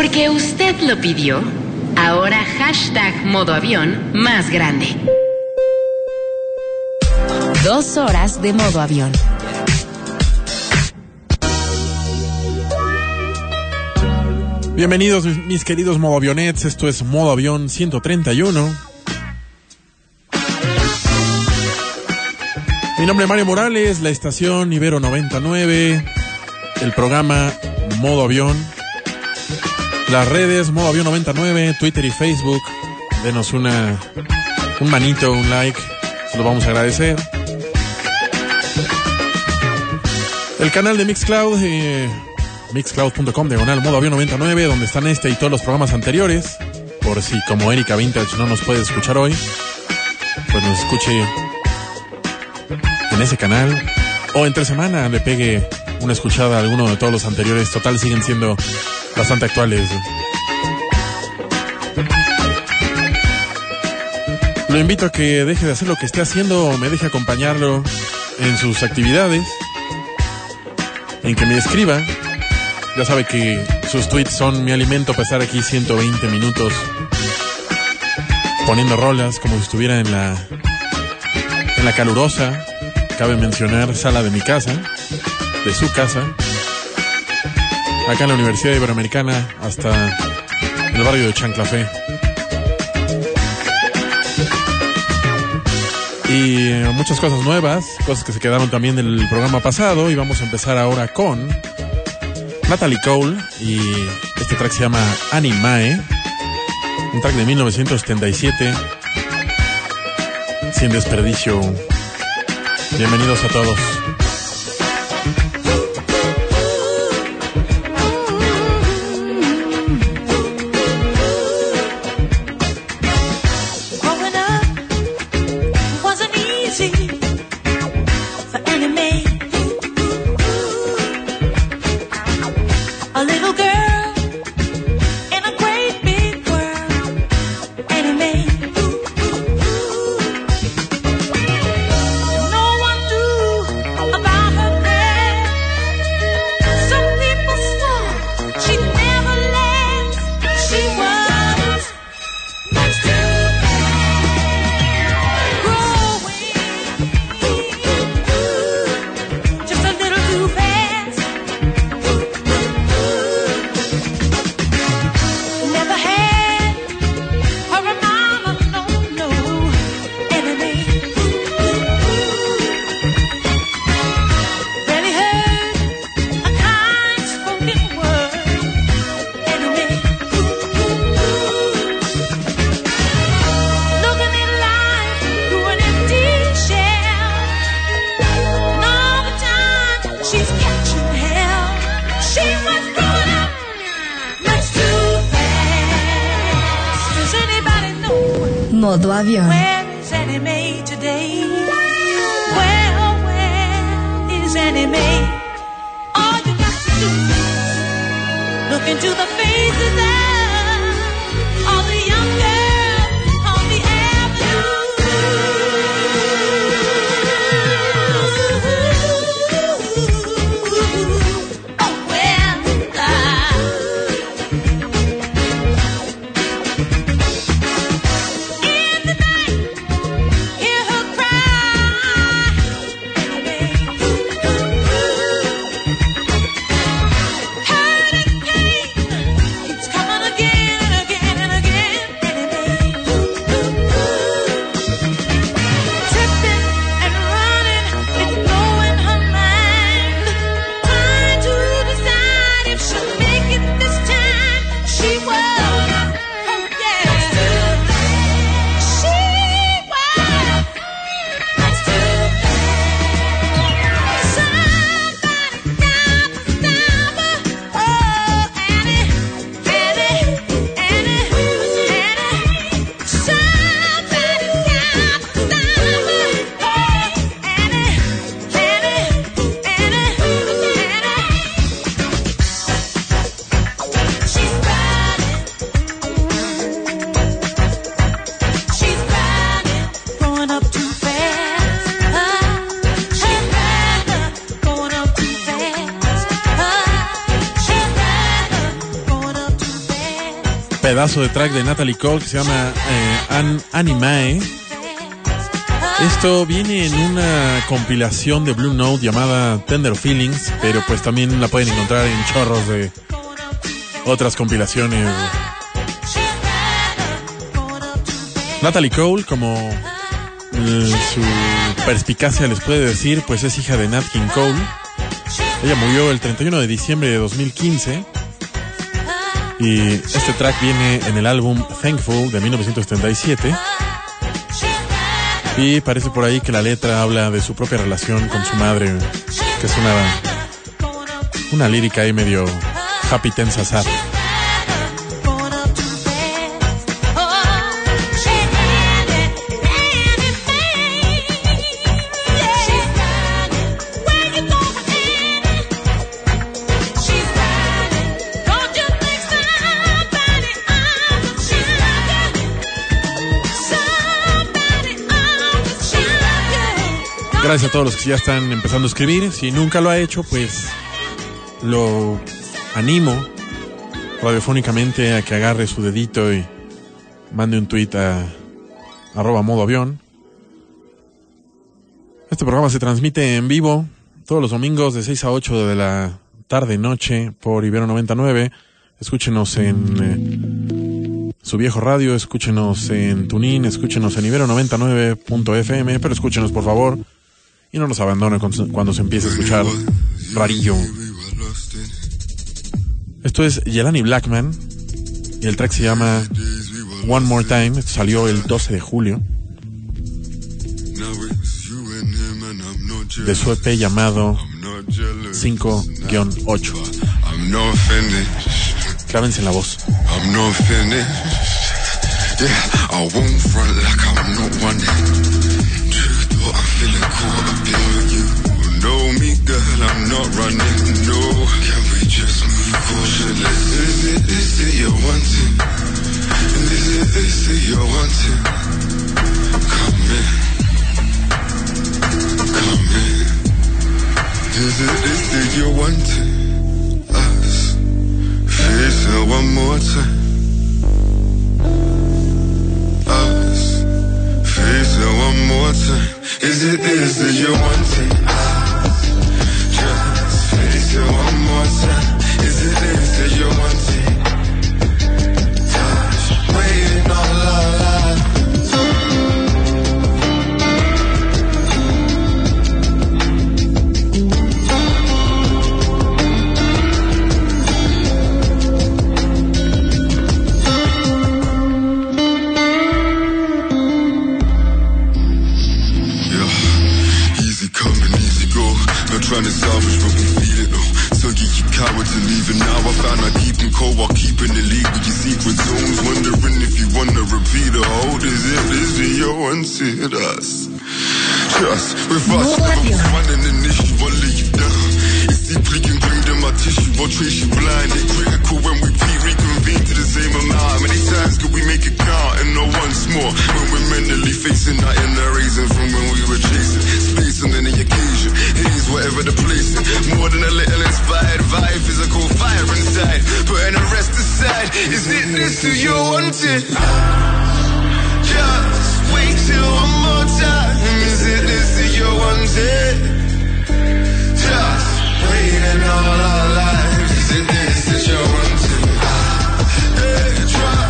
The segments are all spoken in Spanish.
Porque usted lo pidió, ahora hashtag modo avión más grande. Dos horas de modo avión. Bienvenidos mis queridos modo avionets, esto es modo avión 131. Mi nombre es Mario Morales, la estación Ibero 99, el programa modo avión, las redes modo avión 99, Twitter y Facebook. Denos una, un manito, un like, se lo vamos a agradecer. El canal de Mixcloud, eh, mixcloud.com diagonal modo avión 99, donde están este y todos los programas anteriores. Por si como Erika Vintage no nos puede escuchar hoy, pues nos escuche en ese canal. O entre semana le pegue una escuchada a alguno de todos los anteriores. Total, siguen siendo bastante actuales. Lo invito a que deje de hacer lo que esté haciendo o me deje acompañarlo en sus actividades. En que me escriba ya sabe que sus tweets son mi alimento para estar aquí 120 minutos poniendo rolas como si estuviera en la en la calurosa, cabe mencionar, sala de mi casa, de su casa, acá en la Universidad Iberoamericana hasta el barrio de Chanclafé. Y eh, muchas cosas nuevas, cosas que se quedaron también del programa pasado y vamos a empezar ahora con Natalie Cole y este track se llama Animae, un track de 1977, sin desperdicio. Bienvenidos a todos. Modo avião. Look into the faces pedazo de track de Natalie Cole que se llama eh, An Animae. Esto viene en una compilación de Blue Note llamada Tender Feelings, pero pues también la pueden encontrar en chorros de otras compilaciones. Natalie Cole, como eh, su perspicacia les puede decir, pues es hija de Nat King Cole. Ella murió el 31 de diciembre de 2015. Y este track viene en el álbum Thankful de 1977. Y parece por ahí que la letra habla de su propia relación con su madre, que es una, una lírica ahí medio happy tensa sad. Gracias a todos los que ya están empezando a escribir. Si nunca lo ha hecho, pues lo animo radiofónicamente a que agarre su dedito y mande un tweet a arroba modo avión. Este programa se transmite en vivo todos los domingos de 6 a 8 de la tarde noche por Ibero 99. Escúchenos en eh, su viejo radio, escúchenos en Tunin, escúchenos en Ibero 99.fm, pero escúchenos por favor y no nos abandone cuando se empiece a escuchar rarillo. Esto es Yelani Blackman y el track se llama One More Time. salió el 12 de julio de su EP llamado 5-8. Clávense en la voz. feeling caught up you. Know me, girl, I'm not running. No, can we just move cautiously? Is it you're wanting? Is it you're wanting? Come in, come in. Is it you're wanting? Us, face it one more time. Us, face it one more time. Is it this that you're wanting? Just face it one more time. Now I keep them cold while keeping the league with your secret zones. Wondering if you wanna repeat or hold is it this is your unsealed us. Trust with us, never was running an issue, I'll lay you down. It's deeply ingrained in my tissue, I'll trace you blind. It's critical when we reconvene to the same amount. How many times could we make it count? And no once more when we're mentally facing our inner raising from when we were chasing space and then the occasion. Haze, whatever the place. More than a little inspired vibe, physical fire inside. Putting the rest aside. Is it this who you wanted? Just wait till one more time. Is it this who you wanted? Just waiting all our lives. Is it this that you wanted? Hey, trust, wait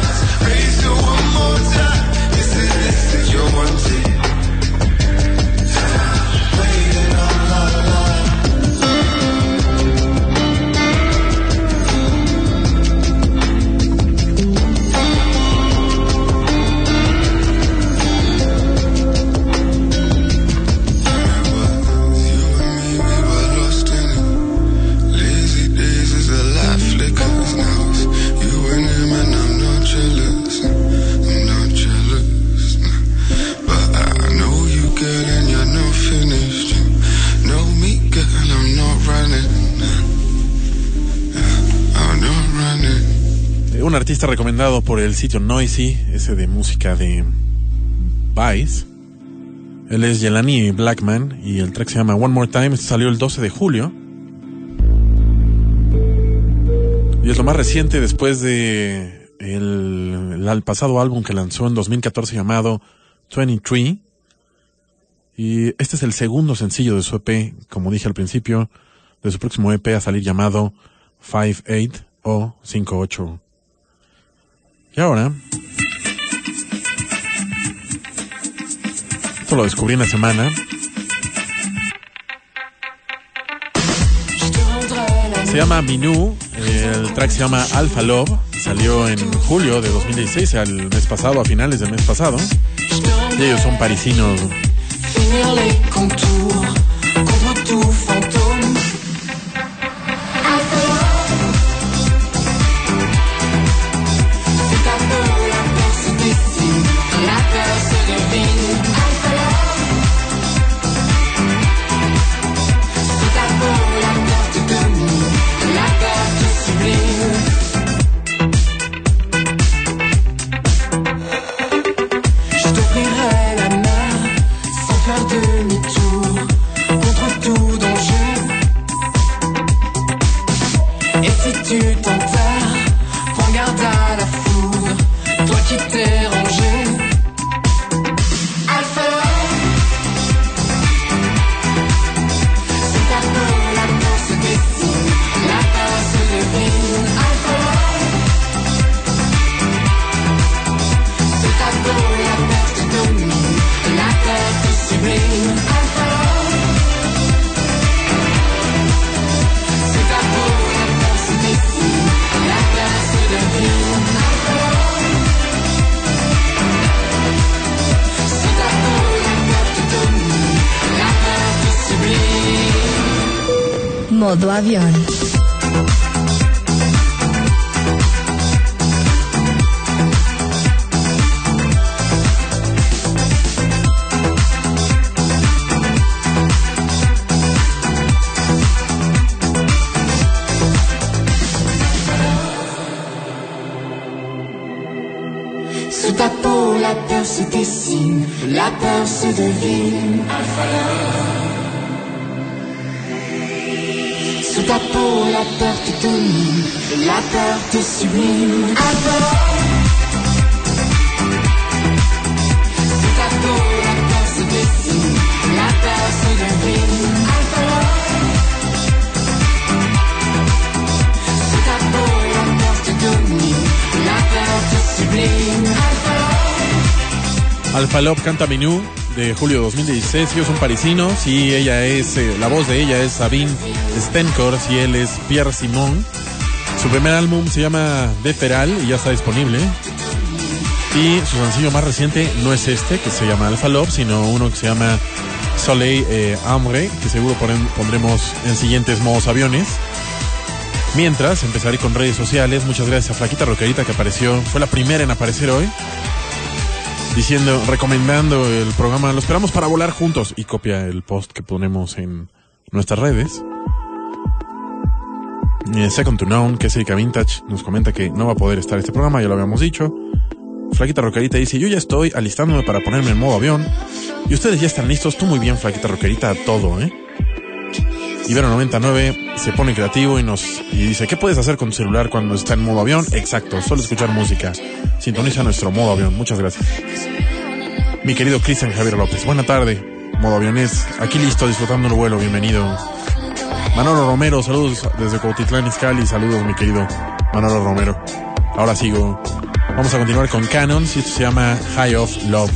artista recomendado por el sitio Noisy, ese de música de Vice. Él es Jelani Blackman y el track se llama One More Time. Este salió el 12 de julio. Y es lo más reciente después de pasado álbum que lanzó en 2014 llamado 23. Y este es el segundo sencillo de su EP, como dije al principio, de su próximo EP a salir llamado 58 o 58. Y ahora, esto lo descubrí en la semana. Se llama Minú, el track se llama Alpha Love, salió en julio de 2016, al mes pasado, a finales del mes pasado. Y ellos son parisinos. Avión. Love canta Minú de julio de 2016. Ellos son parisinos y ella es, eh, la voz de ella es Sabine Stenkors y él es Pierre Simon. Su primer álbum se llama De Feral y ya está disponible. Y su sencillo más reciente no es este, que se llama Alpha Love, sino uno que se llama Soleil eh, Ambre, que seguro pondremos en siguientes modos aviones. Mientras, empezaré con redes sociales. Muchas gracias a Flaquita Roquerita que apareció, fue la primera en aparecer hoy diciendo, recomendando el programa. Lo esperamos para volar juntos. Y copia el post que ponemos en nuestras redes. Eh, Second to Known, que es Erika Vintage, nos comenta que no va a poder estar este programa, ya lo habíamos dicho. Flaquita Roquerita dice, yo ya estoy alistándome para ponerme en modo avión. Y ustedes ya están listos, tú muy bien, Flaquita Roquerita, todo, ¿eh? Ibero 99 se pone creativo y nos dice, ¿qué puedes hacer con tu celular cuando está en modo avión? Exacto, solo escuchar música. Sintoniza nuestro modo avión. Muchas gracias. Mi querido Cristian Javier López, buena tarde. Modo avionés, aquí listo, disfrutando el vuelo, bienvenido. Manolo Romero, saludos desde Cuautitlán Izcalli, saludos mi querido Manolo Romero. Ahora sigo. Vamos a continuar con Canons y esto se llama High of Love.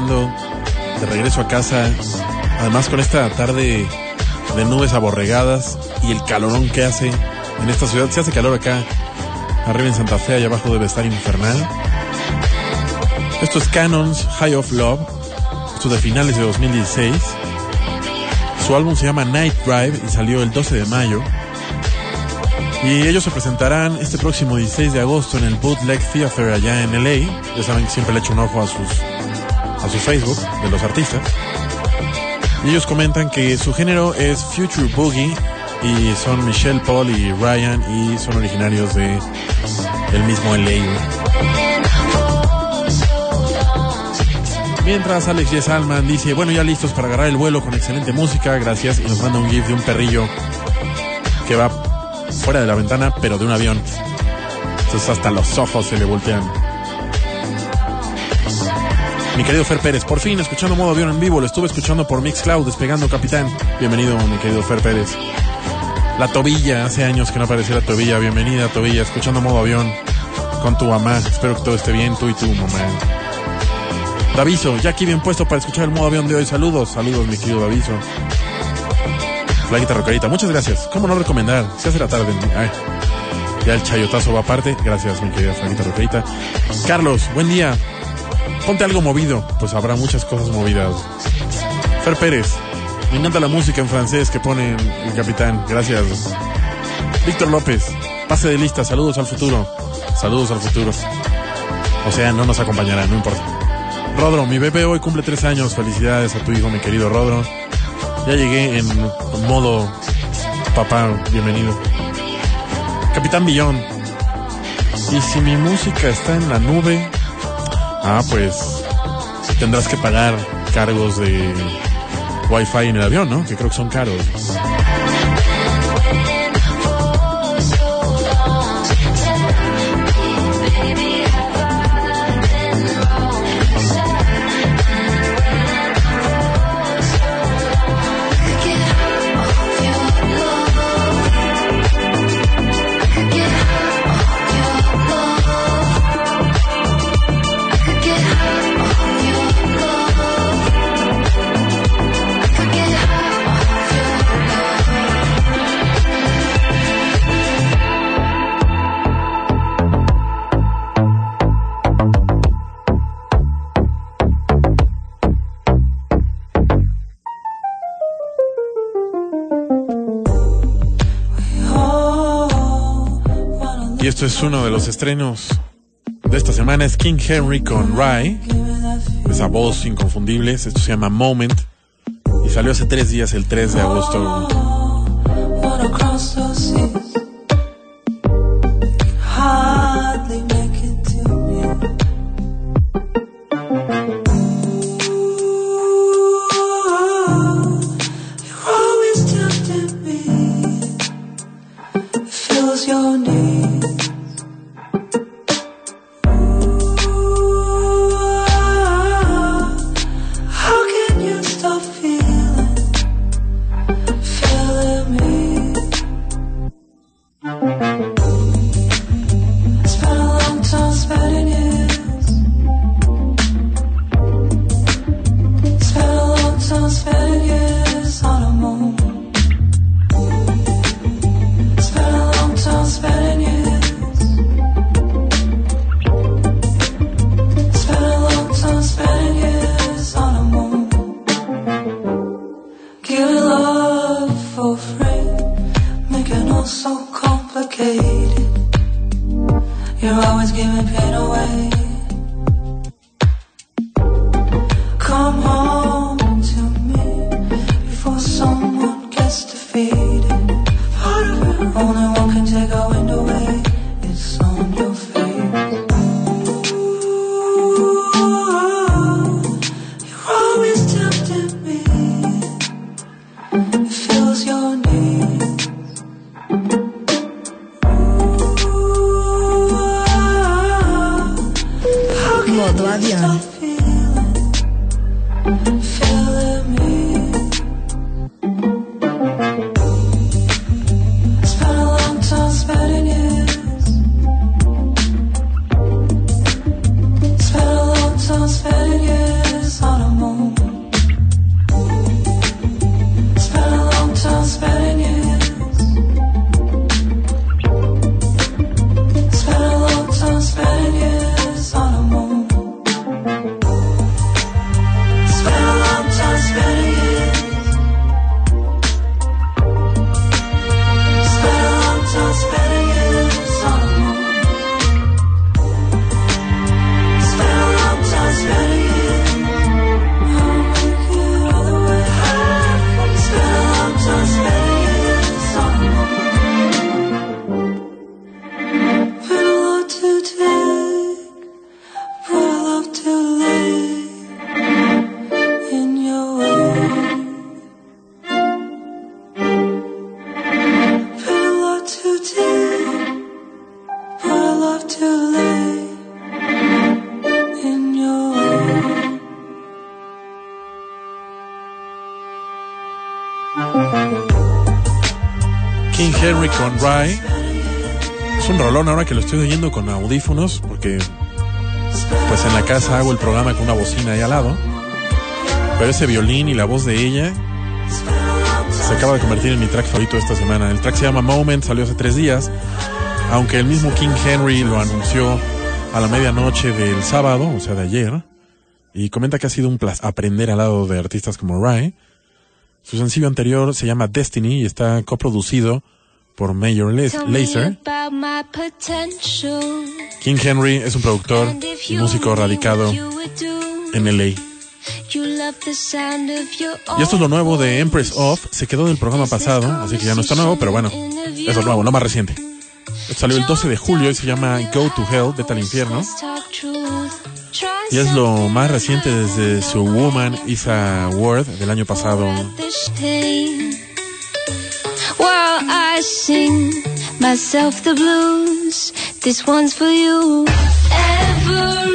De regreso a casa. Además con esta tarde de nubes aborregadas y el calorón que hace en esta ciudad. Se hace calor acá, arriba en Santa Fe, allá abajo debe estar infernal. Esto es Canons High of Love. Esto de finales de 2016. Su álbum se llama Night Drive y salió el 12 de mayo. Y ellos se presentarán este próximo 16 de agosto en el Bootleg Theater allá en LA. Ya saben que siempre le echo un ojo a sus a su Facebook de los artistas. Y ellos comentan que su género es Future Boogie y son Michelle, Paul y Ryan y son originarios de el mismo LA. Mientras Alex Yes Alman dice, bueno, ya listos para agarrar el vuelo con excelente música, gracias, y nos manda un GIF de un perrillo que va fuera de la ventana, pero de un avión. Entonces hasta los ojos se le voltean. Mi querido Fer Pérez, por fin escuchando modo avión en vivo, lo estuve escuchando por Mixcloud, despegando capitán. Bienvenido, mi querido Fer Pérez. La tobilla, hace años que no aparecía la tobilla, bienvenida tobilla, escuchando modo avión con tu mamá. Espero que todo esté bien, tú y tu mamá. Daviso, ya aquí bien puesto para escuchar el modo avión de hoy. Saludos, saludos, mi querido Daviso. Flaguita Rocarita, muchas gracias. ¿Cómo no recomendar? Se hace la tarde. Ay, ya el chayotazo va aparte. Gracias, mi querida Flaguita Rocarita. Carlos, buen día. Ponte algo movido, pues habrá muchas cosas movidas. Fer Pérez, me encanta la música en francés que pone el capitán. Gracias. Víctor López, pase de lista, saludos al futuro. Saludos al futuro. O sea, no nos acompañará, no importa. Rodro, mi bebé hoy cumple tres años. Felicidades a tu hijo, mi querido Rodro. Ya llegué en modo papá, bienvenido. Capitán Billón. Y si mi música está en la nube, ah, pues tendrás que pagar cargos de Wi-Fi en el avión, ¿no? Que creo que son caros. Uno de los estrenos de esta semana. Es King Henry con Rye. Esa voz inconfundible. Esto se llama Moment. Y salió hace tres días, el 3 de agosto. Con Rye. Es un rolón ahora que lo estoy oyendo con audífonos porque pues en la casa hago el programa con una bocina ahí al lado. Pero ese violín y la voz de ella se acaba de convertir en mi track favorito esta semana. El track se llama Moment, salió hace tres días. Aunque el mismo King Henry lo anunció a la medianoche del sábado, o sea de ayer, y comenta que ha sido un placer aprender al lado de artistas como Rye. Su sencillo anterior se llama Destiny y está coproducido por Major Lazer. King Henry es un productor y músico radicado en LA. Y esto es lo nuevo de Empress Off. Se quedó del programa pasado, así que ya no está nuevo, pero bueno, es lo nuevo, lo más reciente. Salió el 12 de julio y se llama Go to Hell, vete al infierno. Y es lo más reciente desde su Woman is a Word del año pasado. Sing myself the blues, this one's for you. Everyone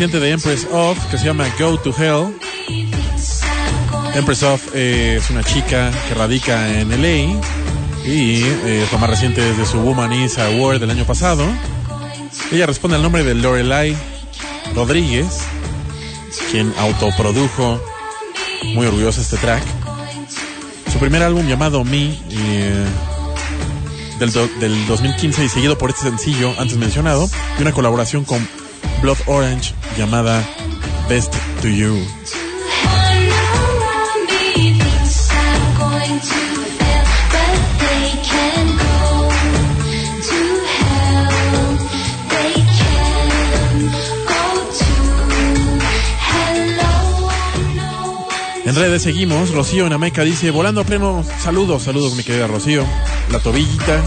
reciente de Empress Off, que se llama Go to Hell. Empress Off eh, es una chica que radica en LA y eh, es lo más reciente desde su Woman is Award del año pasado. Ella responde al nombre de Lorelai Rodríguez, quien autoprodujo muy orgullosa este track. Su primer álbum llamado Me eh, del 2015 y seguido por este sencillo antes mencionado y una colaboración con Blood Orange llamada Best to You. En redes seguimos, Rocío en Ameca dice, volando a pleno, saludos, saludos mi querida Rocío. La tobillita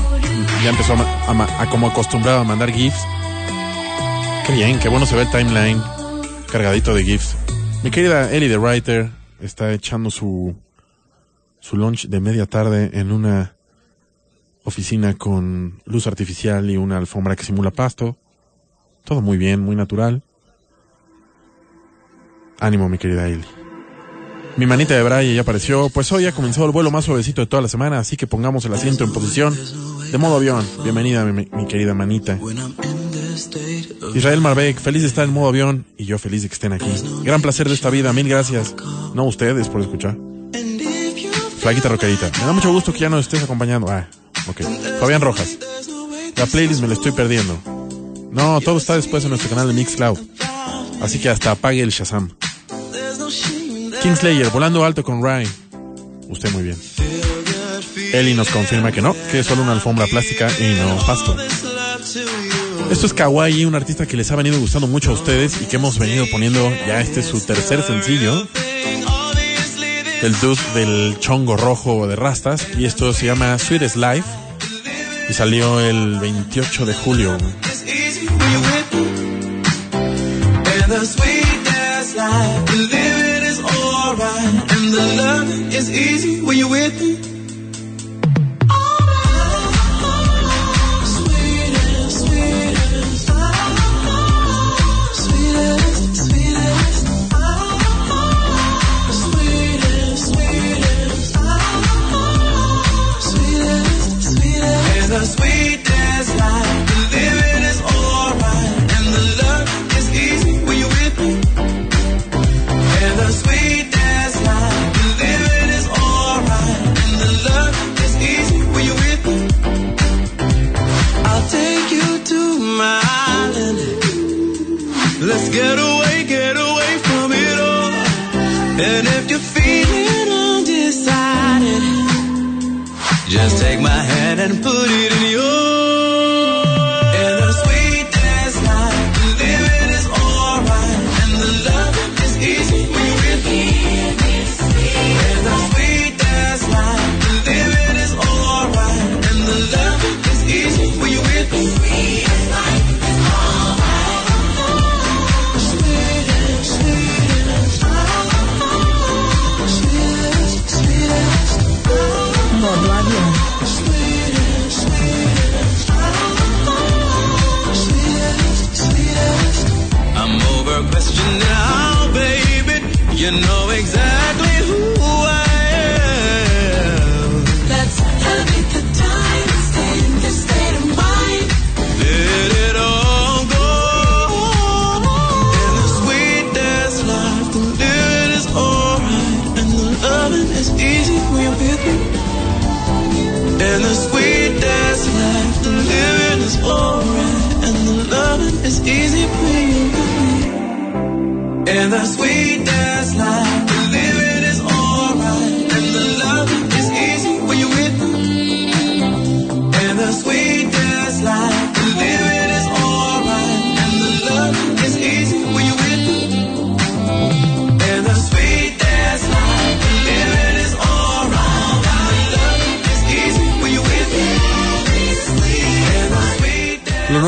ya empezó a, como acostumbrado a mandar GIFs. Qué bien, qué bueno se ve el timeline cargadito de GIFs. Mi querida Ellie the Writer está echando su, su lunch de media tarde en una oficina con luz artificial y una alfombra que simula pasto. Todo muy bien, muy natural. Ánimo, mi querida Ellie. Mi manita de Braille ya apareció, pues hoy ha comenzado el vuelo más suavecito de toda la semana, así que pongamos el asiento en posición de modo avión. Bienvenida, mi, mi querida manita. Israel Marbeck, feliz de estar en modo avión y yo feliz de que estén aquí. Gran placer de esta vida, mil gracias. No ustedes por escuchar. Flaquita Rocarita, me da mucho gusto que ya nos estés acompañando. Ah, ok. Fabián Rojas, la playlist me la estoy perdiendo. No, todo está después en nuestro canal de Mixcloud. Así que hasta apague el Shazam. Kingslayer, volando alto con Rye. Usted muy bien. Eli nos confirma que no, que es solo una alfombra plástica y no pasto. Esto es Kawaii, un artista que les ha venido gustando mucho a ustedes y que hemos venido poniendo ya este es su tercer sencillo. El dude del chongo rojo de rastas y esto se llama Sweetest Life y salió el 28 de julio. And put it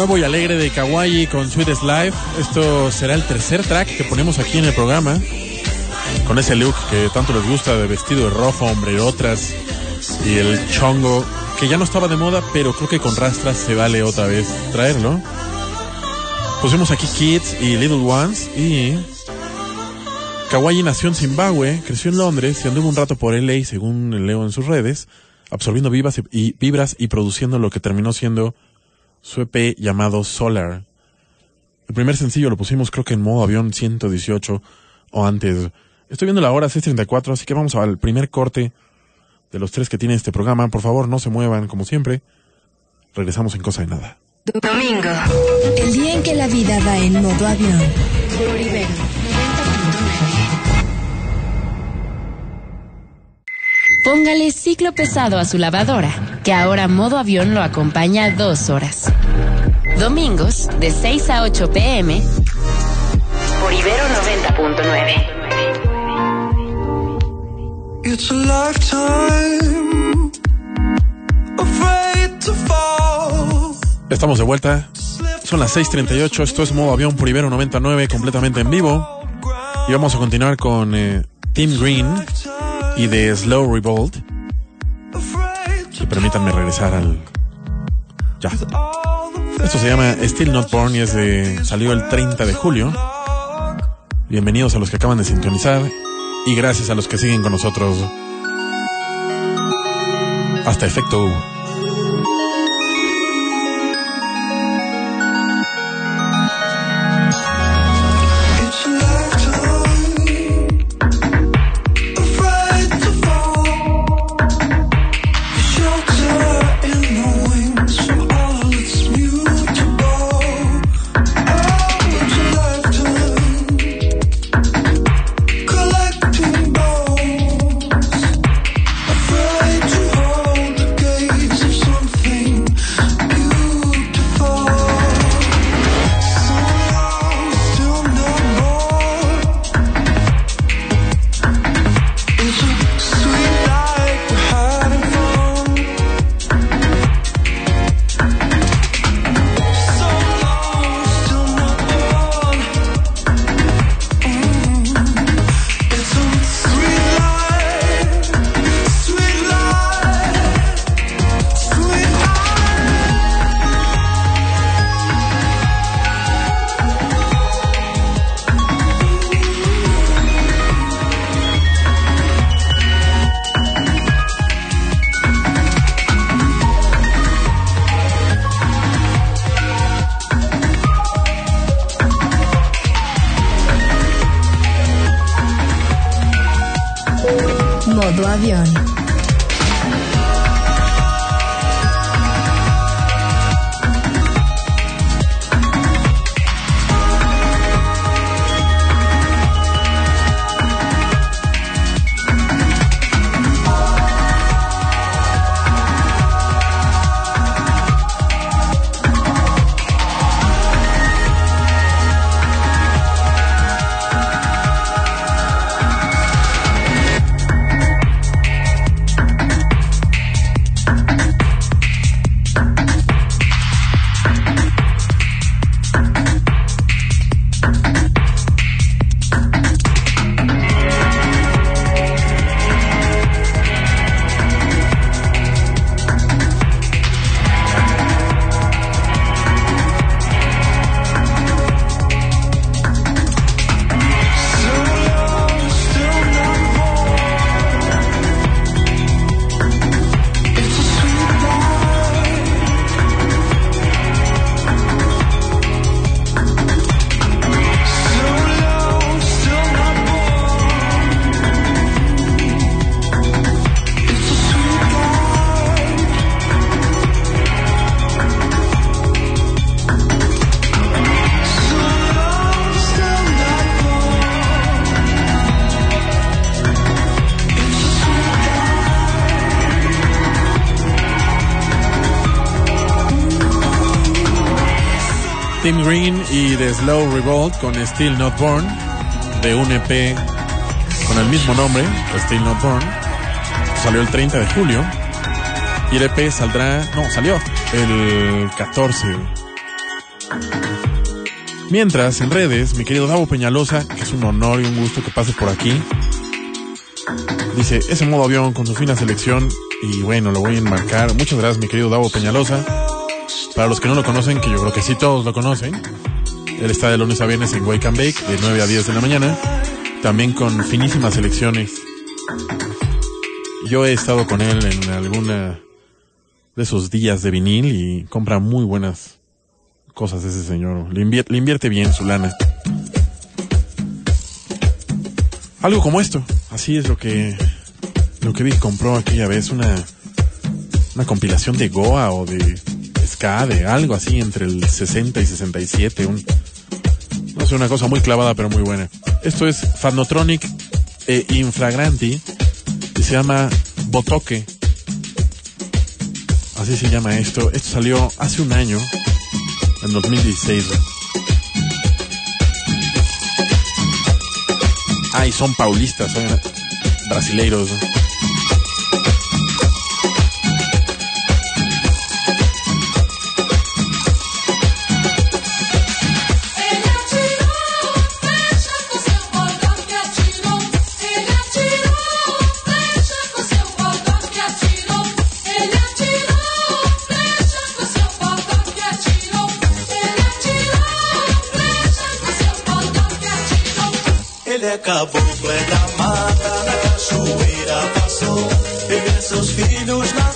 nuevo y alegre de Kawaii con Sweetest Life. Esto será el tercer track que ponemos aquí en el programa. Con ese look que tanto les gusta de vestido de rojo, hombrerotas y el chongo que ya no estaba de moda, pero creo que con rastras se vale otra vez traerlo. Pusimos aquí Kids y Little Ones y Kawaii nació en Zimbabue, creció en Londres y anduvo un rato por LA según leo en sus redes, absorbiendo vivas y, vibras y produciendo lo que terminó siendo su EP llamado Solar. El primer sencillo lo pusimos creo que en modo avión 118 o antes. Estoy viendo la hora 6.34, así que vamos al primer corte de los tres que tiene este programa. Por favor, no se muevan, como siempre. Regresamos en cosa de nada. Domingo. El día en que la vida va en modo avión. Por Ibero Póngale ciclo pesado a su lavadora, que ahora modo avión lo acompaña dos horas. Domingos, de 6 a 8 pm, por Ibero 90.9. It's a lifetime afraid to fall. Estamos de vuelta. Son las 6.38. Esto es modo avión por Ibero 99, completamente en vivo. Y vamos a continuar con eh, Tim Green y de Slow Revolt. Y permítanme regresar al. Ya. Esto se llama Still Not Born y es de. salió el 30 de julio. Bienvenidos a los que acaban de sintonizar. Y gracias a los que siguen con nosotros. Hasta efecto Revolt con Still Not Born de un EP con el mismo nombre, Still Not Born. Salió el 30 de julio y el EP saldrá, no, salió el 14. Mientras, en redes, mi querido Davo Peñalosa, que es un honor y un gusto que pase por aquí, dice, ese modo avión con su fina selección y bueno, lo voy a enmarcar. Muchas gracias, mi querido Davo Peñalosa. Para los que no lo conocen, que yo creo que sí todos lo conocen, él está de lunes a viernes en Wake and Bake, de 9 a 10 de la mañana, también con finísimas selecciones. Yo he estado con él en alguna de esos días de vinil y compra muy buenas cosas ese señor. Le, invier- le invierte bien su lana. Algo como esto, así es lo que lo que vi que compró aquella vez, una una compilación de Goa o de ska, de algo así entre el 60 y 67, un, sé, una cosa muy clavada pero muy buena. Esto es Fanotronic e Infragranti y se llama Botoque. Así se llama esto. Esto salió hace un año, en 2016. Ay, son paulistas, son brasileiros. É caboclo, da mata, na cachoeira passou. E vê seus filhos na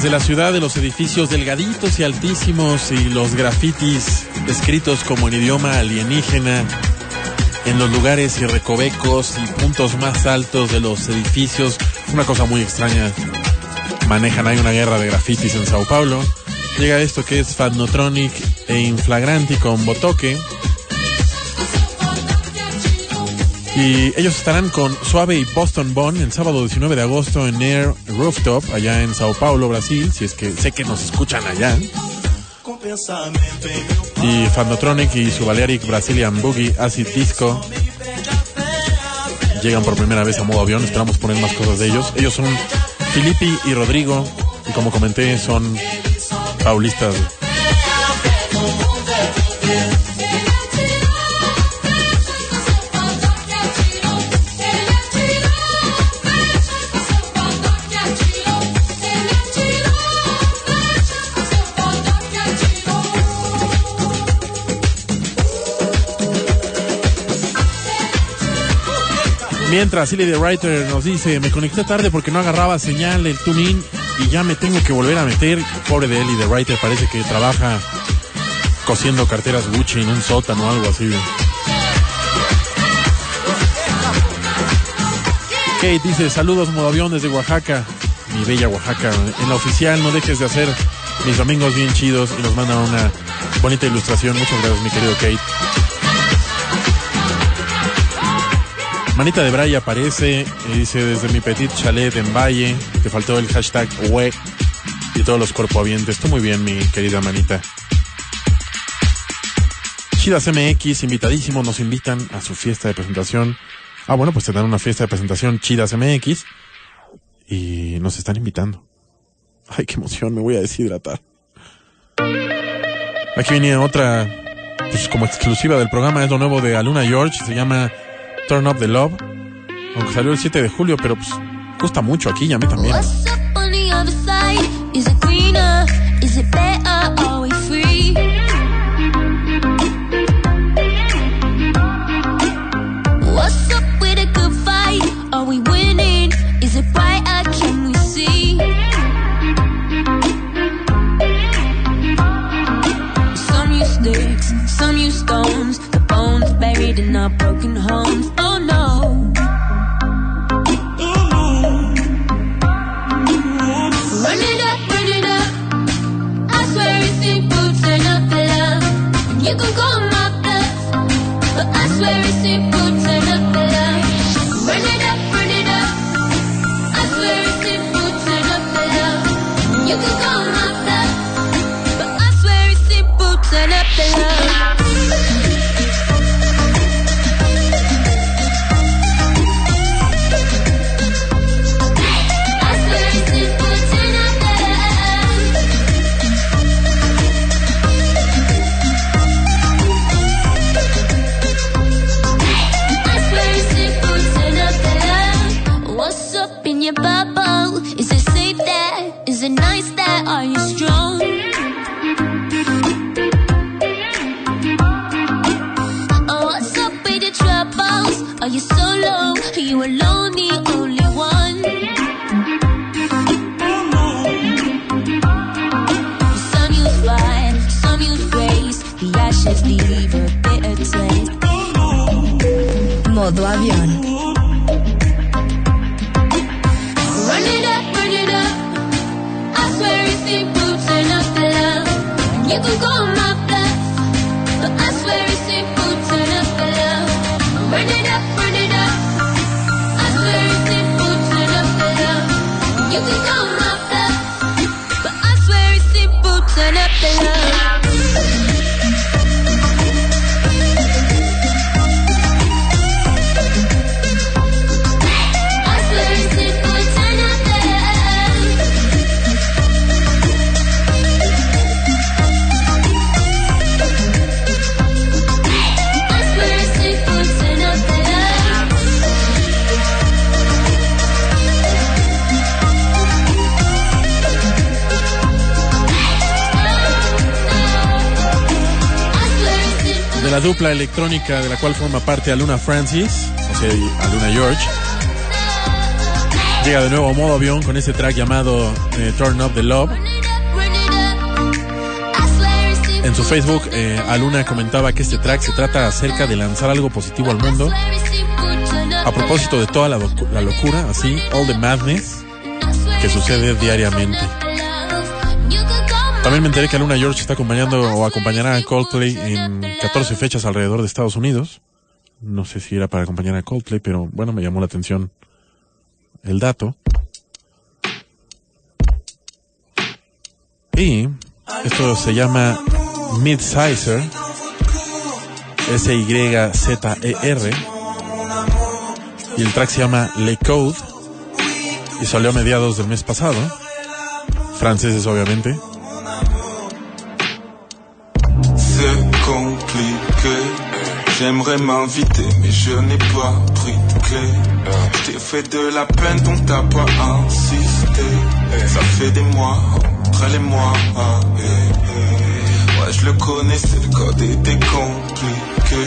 Desde la ciudad de los edificios delgaditos y altísimos y los grafitis escritos como en idioma alienígena en los lugares y recovecos y puntos más altos de los edificios. Una cosa muy extraña. Manejan ahí una guerra de grafitis en Sao Paulo. Llega esto que es Fadnotronic e Inflagranti con Botoque. Y ellos estarán con Suave y Boston Bond el sábado 19 de agosto en Air Rooftop, allá en Sao Paulo, Brasil, si es que sé que nos escuchan allá. Y Fandotronic y su Balearic Brazilian Boogie Acid Disco llegan por primera vez a modo avión. Esperamos poner más cosas de ellos. Ellos son Filippi y Rodrigo, y como comenté, son paulistas. Mientras Silly the Writer nos dice, me conecté tarde porque no agarraba señal el tune-in y ya me tengo que volver a meter. Pobre de Ellie the Writer, parece que trabaja cosiendo carteras Gucci en un sótano o algo así. Kate dice, saludos modo avión desde Oaxaca, mi bella Oaxaca. En la oficial no dejes de hacer mis domingos bien chidos y nos manda una bonita ilustración. Muchas gracias mi querido Kate. Manita de Bray aparece y dice desde mi petit chalet en Valle, te faltó el hashtag we y todos los corpoavientes. Tú muy bien, mi querida manita. Chidas MX, invitadísimos, nos invitan a su fiesta de presentación. Ah, bueno, pues tendrán una fiesta de presentación Chidas MX y nos están invitando. Ay, qué emoción, me voy a deshidratar. Aquí viene otra, pues como exclusiva del programa, es lo nuevo de Aluna George, se llama Turn Up the Love. Aunque salió el 7 de julio, pero pues gusta mucho aquí y también. In our broken homes. Oh no. Modo avión. Run la dupla electrónica de la cual forma parte Aluna Francis, o sea, Aluna George. Llega de nuevo modo avión con este track llamado eh, Turn Up the Love. En su Facebook, eh, Aluna comentaba que este track se trata acerca de lanzar algo positivo al mundo a propósito de toda la locura, así, all the madness que sucede diariamente. También me enteré que Aluna George está acompañando o acompañará a Coldplay en 14 fechas alrededor de Estados Unidos. No sé si era para acompañar a Coldplay, pero bueno, me llamó la atención el dato. Y esto se llama Midsizer. S-Y-Z-E-R. Y el track se llama Le Code. Y salió a mediados del mes pasado. Franceses, obviamente. J'aimerais m'inviter, mais je n'ai pas pris de clé. Je fait de la peine, donc t'as pas insisté. Ça fait des mois, entre les mois. Ouais, je le connaissais, le code était compliqué.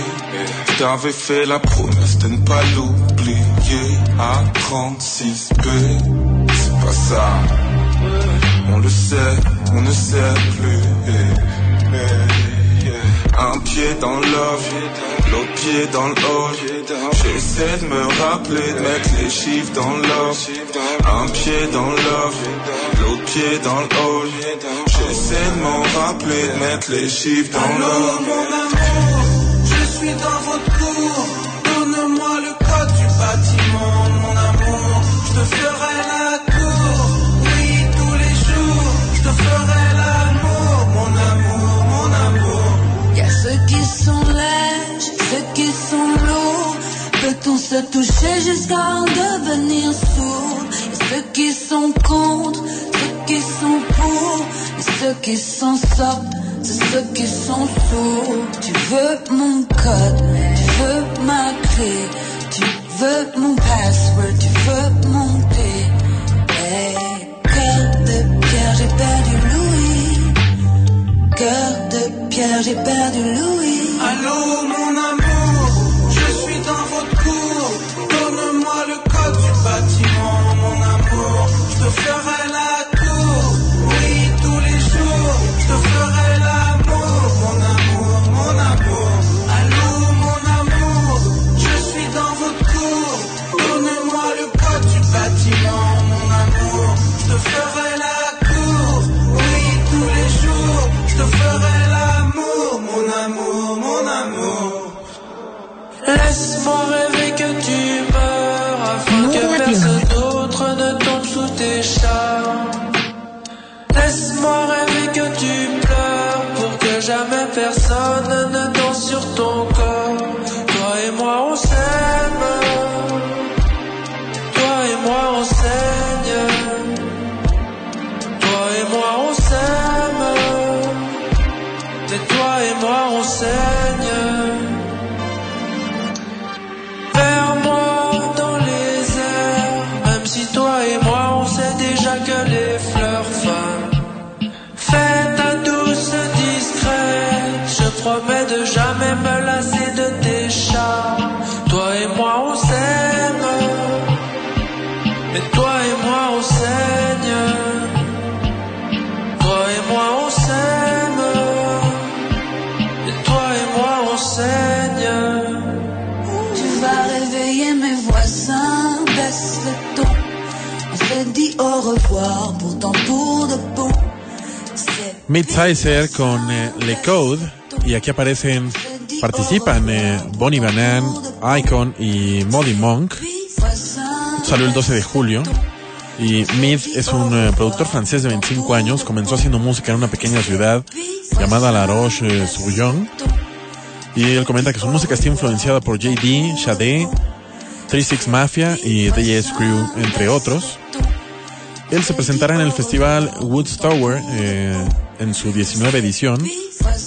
Je t'avais fait la promesse de ne pas l'oublier. À 36B, c'est pas ça. On le sait, on ne sait plus. Un pied dans l'off, l'autre pied dans hall. J'essaie de me rappeler de mettre les chiffres dans l'off. Un pied dans l'off, l'autre pied dans hall. J'essaie de m'en rappeler de mettre les chiffres dans l'off. mon amour, je suis dans votre cour. Donne-moi le code du bâtiment, mon amour. Je te ferai ceux qui sont lourds. Peut-on se toucher jusqu'à en devenir sourd? A ceux qui sont contre, ceux qui sont pour. Et ceux qui s'en sortent, c'est ceux qui sont sourds. Tu veux mon code, tu veux ma clé. Tu veux mon password, tu veux monter. Cœur de pierre, j'ai perdu Louis. Allô, mon amour, je suis dans votre cour. Donne-moi le code du bâtiment, mon amour. Je te ferai la revoir, pourtant con eh, Le Code. Y aquí aparecen, participan eh, Bonnie Banan, Icon y Molly Monk. Salió el 12 de julio. Y Mid es un eh, productor francés de 25 años. Comenzó haciendo música en una pequeña ciudad llamada La Roche-sur-Yon. Y él comenta que su música está influenciada por JD, Sade, 36 Mafia y DJS Crew, entre otros. Él se presentará en el festival Woods Tower eh, en su 19 edición,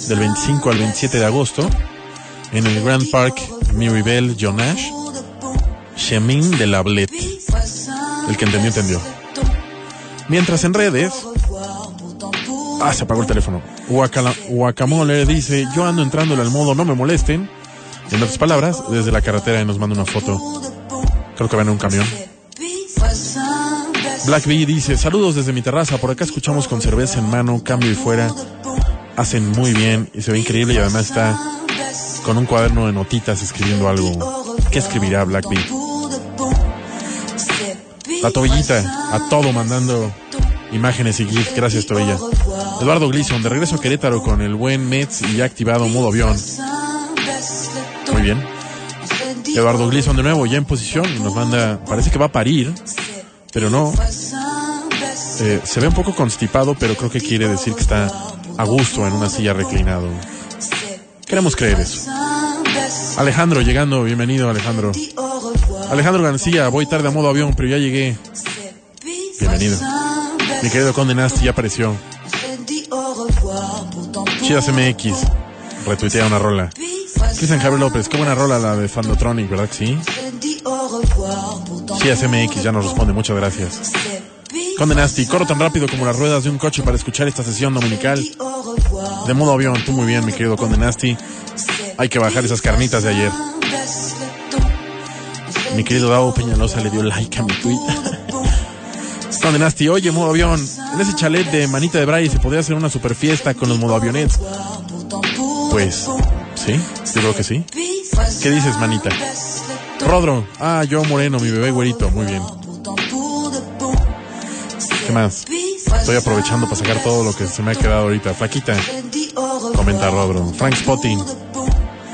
del 25 al 27 de agosto, en el Grand Park Miribel Jonash, Chemin de la Blette. El que entendió, entendió. Mientras en redes, ah, se apagó el teléfono. Guacamole dice, yo ando entrándole al modo no me molesten. En otras palabras, desde la carretera y nos manda una foto. Creo que va en un camión. Black dice, saludos desde mi terraza, por acá escuchamos con cerveza en mano, cambio y fuera. Hacen muy bien y se ve increíble y además está con un cuaderno de notitas escribiendo algo. ¿Qué escribirá Black B? La tobillita, a todo mandando imágenes y GIF. Gracias, Tobilla. Eduardo Gleason, de regreso a Querétaro con el buen Mets y ya activado modo avión. Muy bien. Eduardo Gleason de nuevo, ya en posición, y nos manda, parece que va a parir, pero no. Eh, se ve un poco constipado, pero creo que quiere decir que está a gusto en una silla reclinado. Queremos creer eso. Alejandro llegando, bienvenido Alejandro. Alejandro García, voy tarde a modo avión, pero ya llegué. Bienvenido. Mi querido Conde Nasty ya apareció. Chidas MX, retuitea una rola. Cristian Javier López, qué buena rola la de Fandotronic, ¿verdad sí? Chidas MX ya nos responde, muchas gracias. Conde Nasty, corro tan rápido como las ruedas de un coche para escuchar esta sesión dominical. De modo avión, tú muy bien, mi querido Conde Nasty. Hay que bajar esas carnitas de ayer. Mi querido Davo Peñalosa le dio like a mi tweet. Conde Nasty, oye, modo avión. En ese chalet de Manita de Bray se podría hacer una super fiesta con los modo avionets. Pues, sí, yo creo que sí. ¿Qué dices, manita? Rodro, ah, yo moreno, mi bebé güerito, muy bien. ¿Qué más? Estoy aprovechando para sacar todo lo que se me ha quedado ahorita. Flaquita, comenta Rodro. Frank Spotting,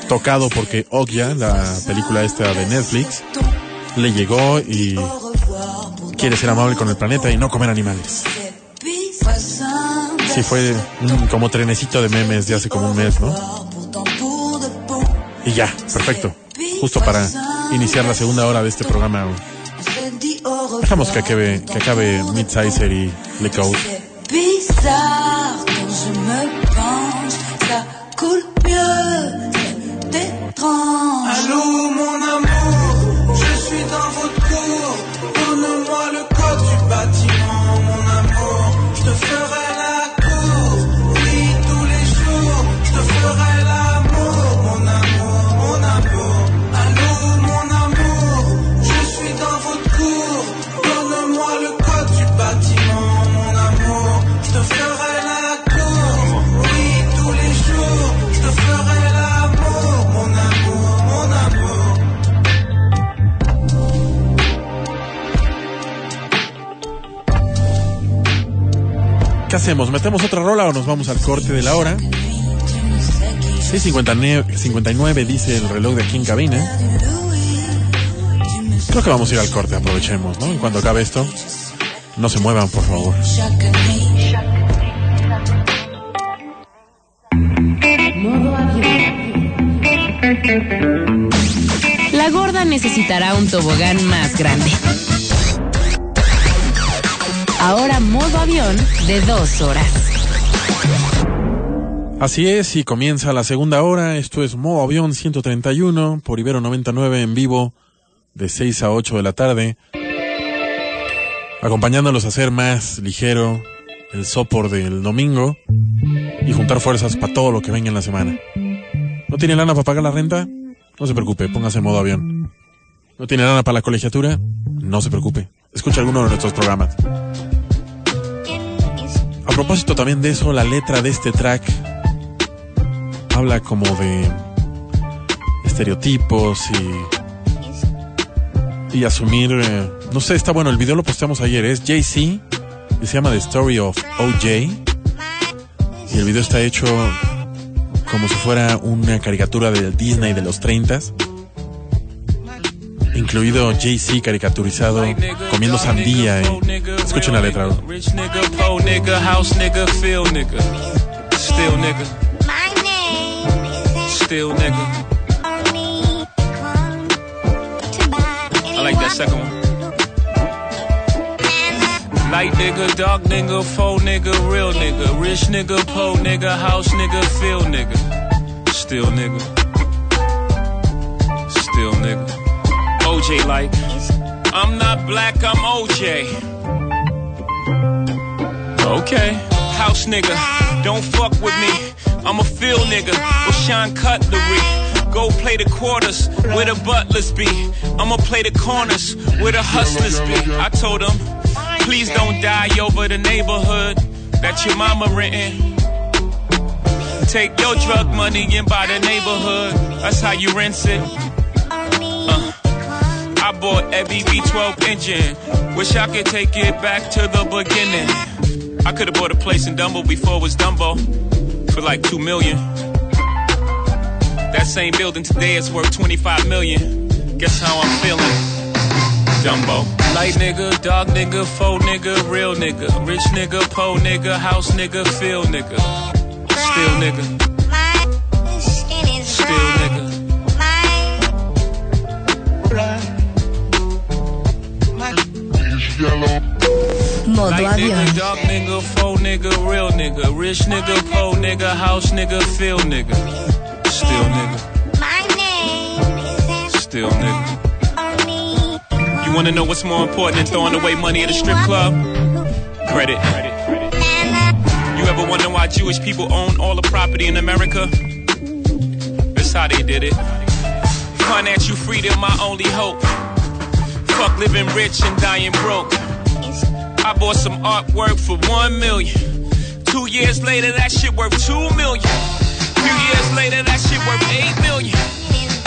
tocado porque Ogya, la película esta de Netflix, le llegó y quiere ser amable con el planeta y no comer animales. Sí, fue como trenecito de memes de hace como un mes, ¿no? Y ya, perfecto. Justo para iniciar la segunda hora de este programa. Dejamos que acabe, que acabe Midsizer y Le hacemos? ¿Metemos otra rola o nos vamos al corte de la hora? 6.59 59 dice el reloj de aquí en cabina. Creo que vamos a ir al corte, aprovechemos, ¿no? En cuanto acabe esto, no se muevan, por favor. La gorda necesitará un tobogán más grande. Ahora modo avión de dos horas. Así es, y comienza la segunda hora. Esto es Modo Avión 131 por Ibero 99 en vivo de 6 a 8 de la tarde. Acompañándolos a hacer más ligero el sopor del domingo y juntar fuerzas para todo lo que venga en la semana. ¿No tiene lana para pagar la renta? No se preocupe, póngase modo avión. ¿No tiene lana para la colegiatura? No se preocupe. Escucha alguno de nuestros programas. A propósito también de eso, la letra de este track habla como de estereotipos y y asumir eh, no sé está bueno el video lo posteamos ayer es Jay-Z y se llama The Story of OJ y el video está hecho como si fuera una caricatura de Disney de los 30 incluido Jay-Z caricaturizado comiendo sandía y escuchen la letra bro. Rich nigga, po nigga, house nigga, feel nigga. Still nigga, I like that second one. Light nigga, dark nigga, faux nigga, real nigga. Rich nigga, po nigga, house nigga, feel nigga. Still nigga. Still nigga. Like, I'm not black, I'm OJ. Okay. House nigga, don't fuck with me. I'm a field nigga with Sean Cutlery. Go play the quarters where the butlers be. I'ma play the corners where the hustlers be. I told him, Please don't die over the neighborhood that your mama renting. Take your drug money and buy the neighborhood. That's how you rinse it. I bought every V12 engine. Wish I could take it back to the beginning. I could have bought a place in Dumbo before it was Dumbo for like two million. That same building today is worth 25 million. Guess how I'm feeling? Dumbo. Light nigga, dog nigga, faux nigga, real nigga. Rich nigga, po nigga, house nigga, feel nigga. Still nigga. Modo Light avión. nigga, dog nigga, faux nigga, real nigga. Rich nigga, po nigga, house nigga, feel nigga. Still nigga. Still nigga. You wanna know what's more important than throwing away money at a strip club? Credit. You ever wonder why Jewish people own all the property in America? That's how they did it. Financial freedom, my only hope. Fuck living rich and dying broke. I bought some artwork for one million. Two years later, that shit worth two million. Few years later, that shit worth eight million.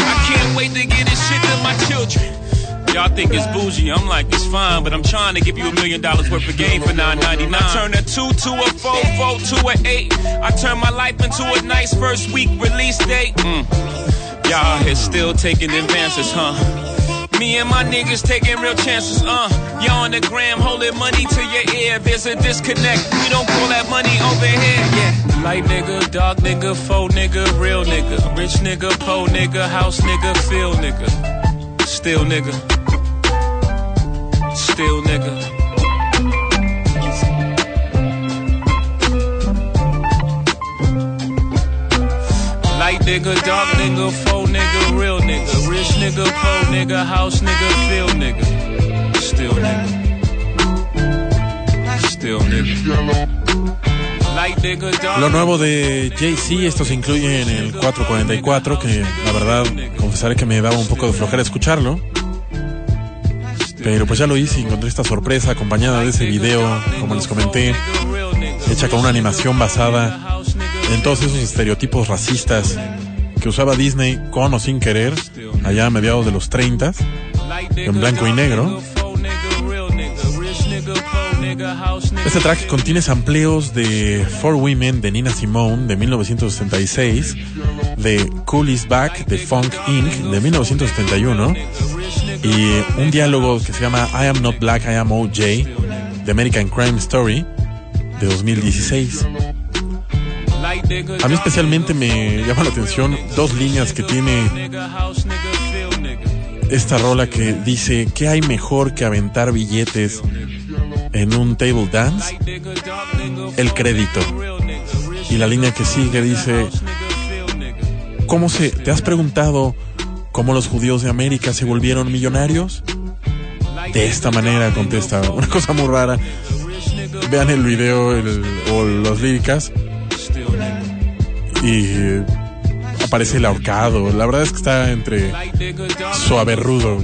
I can't wait to get this shit to my children. Y'all think it's bougie, I'm like, it's fine, but I'm trying to give you a million dollars worth of game for nine ninety nine. I turn a two to a four, four to an eight. I turn my life into a nice first week release date. Mm. Y'all here still taking advances, huh? Me and my niggas taking real chances, uh. Y'all on the gram holding money to your ear. There's a disconnect. We don't call that money over here, yeah. Light nigga, dog nigga, faux nigga, real nigga. Rich nigga, po nigga, house nigga, feel nigga. Still nigga. Still nigga. Light nigga, dark nigga, faux nigga, real nigga. Rich nigga, po nigga, house nigga, feel nigga. Still nigga. Still nigga. Light nigga, dark Lo nuevo de Jay-Z, esto se incluye en el 444, que la verdad confesaré que me daba un poco de flojera escucharlo. Pero pues ya lo hice y encontré esta sorpresa acompañada de ese video, como les comenté, hecha con una animación basada en todos esos estereotipos racistas que usaba Disney con o sin querer, allá a mediados de los 30, en blanco y negro. Este track contiene sampleos de Four Women de Nina Simone de 1966, de Cool Is Back de Funk Inc. de 1971 y un diálogo que se llama I Am Not Black, I Am OJ de American Crime Story de 2016. A mí especialmente me llama la atención dos líneas que tiene esta rola que dice que hay mejor que aventar billetes en un table dance, el crédito. Y la línea que sigue dice, ¿cómo se, te has preguntado cómo los judíos de América se volvieron millonarios? De esta manera contesta, una cosa muy rara. Vean el video o las líricas y eh, aparece el ahorcado. La verdad es que está entre suave rudo.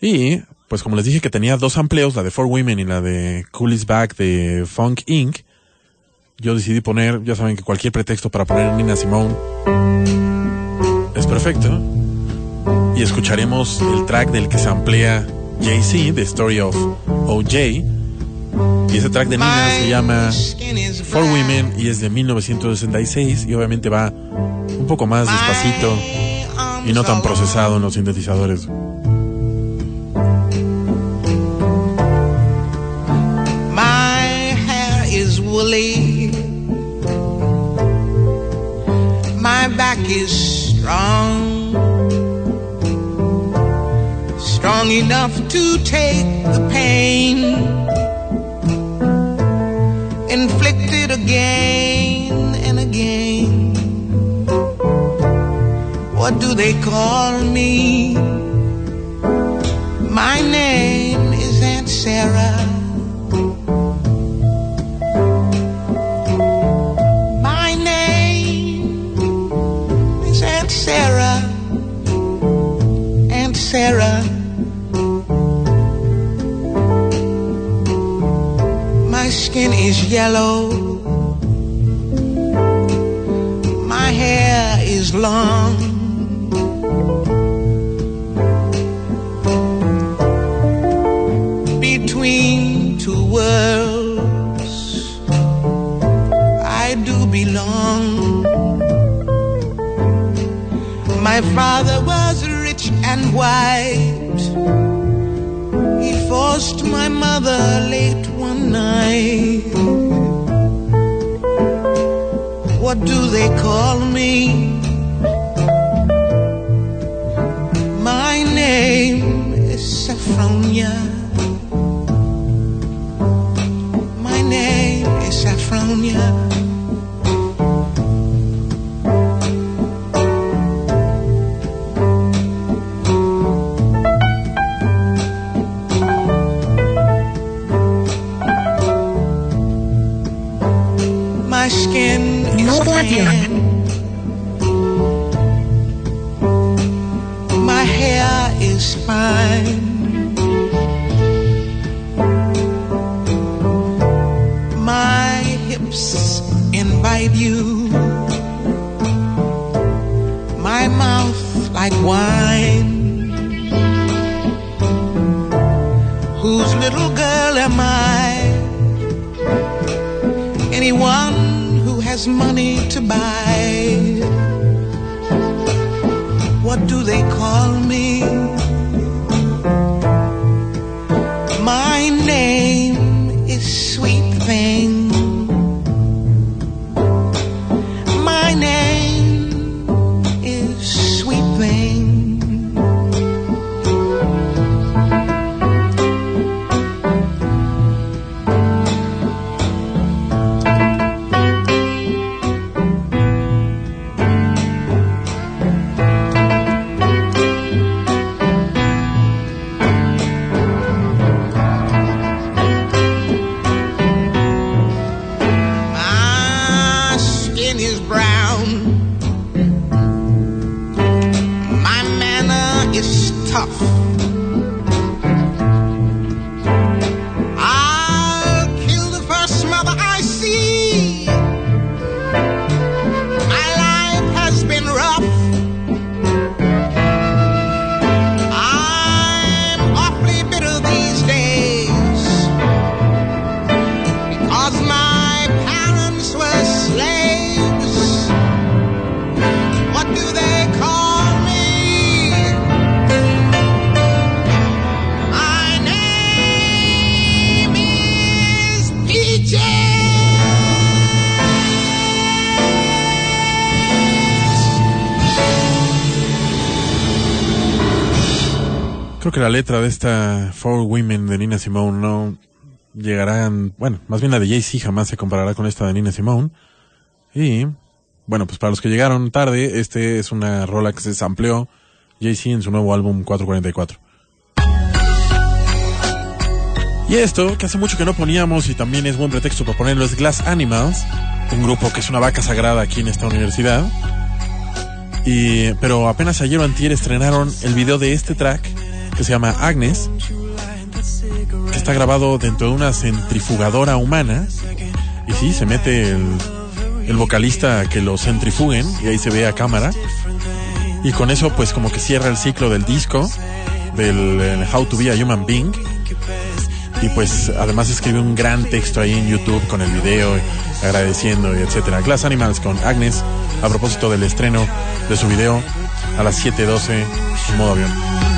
Y, pues como les dije que tenía dos amplios, la de Four Women y la de Cool Is Back de Funk Inc., yo decidí poner, ya saben que cualquier pretexto para poner Nina Simone es perfecto. Y escucharemos el track del que se amplía Jay-Z, The Story of OJ. Y ese track de Nina se llama Four Women y es de 1966 y obviamente va un poco más despacito y no tan procesado en los sintetizadores. Back is strong. Strong enough to take the pain. Inflict again and again. What do they call me? My name is Aunt Sarah. Sarah. Aunt Sarah. My skin is yellow. My hair is long. My father was rich and white. He forced my mother late one night. What do they call me? My name is Saffronia. My name is Saffronia. Is letra de esta Four Women de Nina Simone no llegará, bueno, más bien la de Jay-Z jamás se comparará con esta de Nina Simone. Y, bueno, pues para los que llegaron tarde, este es una rola que se sampleó Jay-Z en su nuevo álbum 444. Y esto, que hace mucho que no poníamos y también es buen pretexto para ponerlo, es Glass Animals, un grupo que es una vaca sagrada aquí en esta universidad. Y, pero apenas ayer o antier estrenaron el video de este track que se llama Agnes, que está grabado dentro de una centrifugadora humana. Y sí, se mete el, el vocalista a que lo centrifuguen y ahí se ve a cámara. Y con eso pues como que cierra el ciclo del disco, del How to be a Human Being. Y pues además escribe un gran texto ahí en YouTube con el video, agradeciendo y etcétera. Glass Animals con Agnes, a propósito del estreno de su video a las 7.12 en modo avión.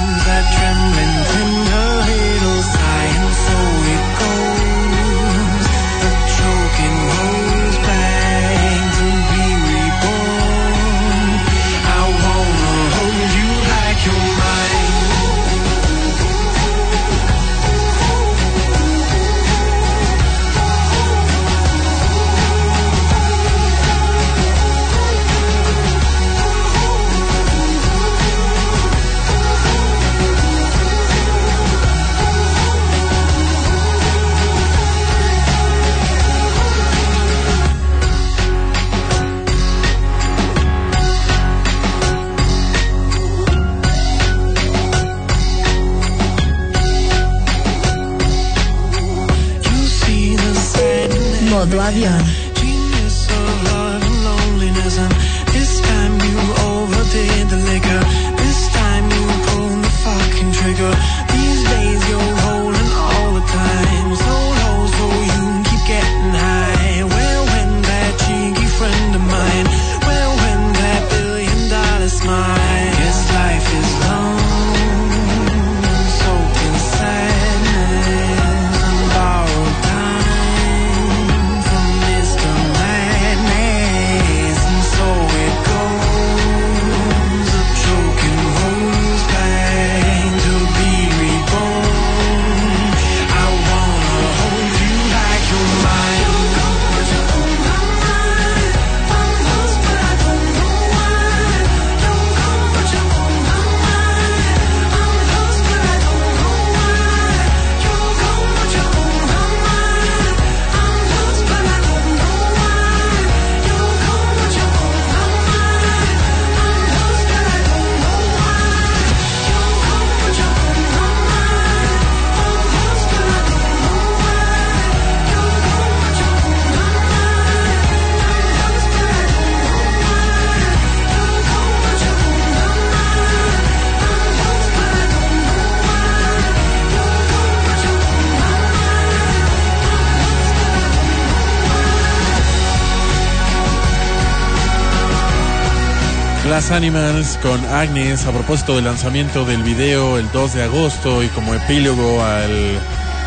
Animals con Agnes a propósito del lanzamiento del video el 2 de agosto y como epílogo al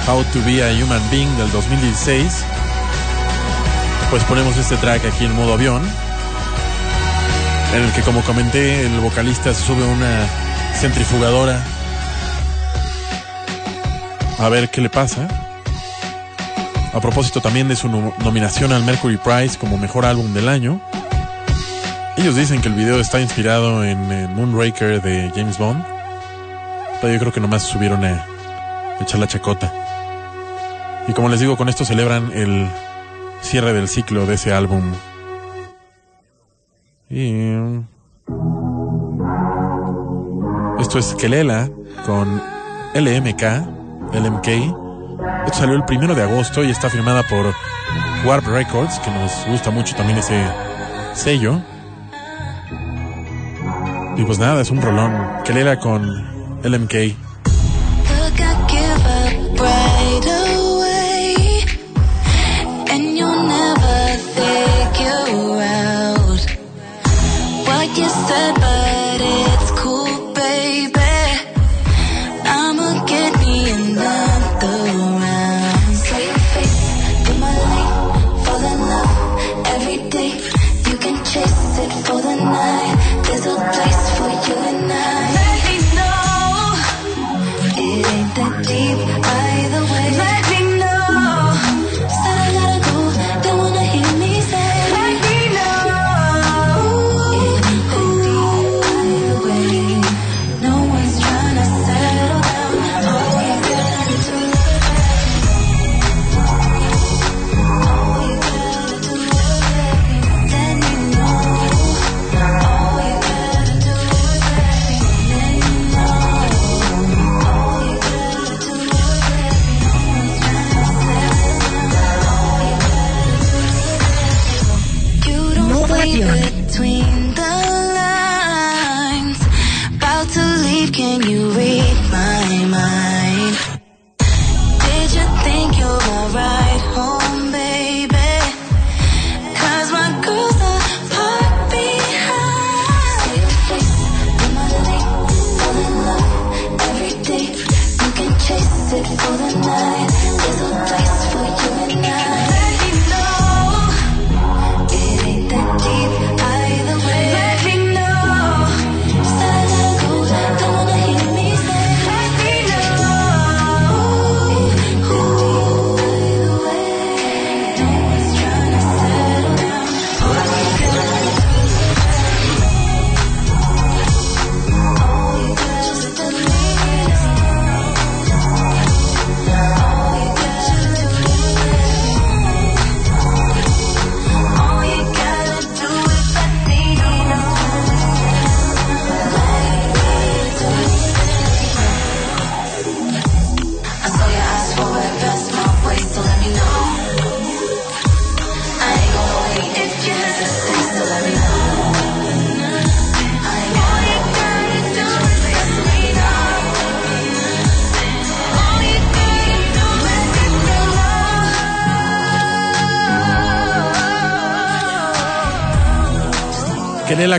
How to Be a Human Being del 2016. Pues ponemos este track aquí en modo avión, en el que como comenté el vocalista se sube una centrifugadora a ver qué le pasa. A propósito también de su no- nominación al Mercury Prize como mejor álbum del año. Ellos dicen que el video está inspirado en, Moonraker de James Bond. Pero yo creo que nomás subieron a echar la chacota. Y como les digo, con esto celebran el cierre del ciclo de ese álbum. Y... mm, Esto es Kelela con LMK, LMK. Esto salió el primero de agosto y está firmada por Warp Records, que nos gusta mucho también ese sello. Y pues nada, es un rolón. Kelela con LMK.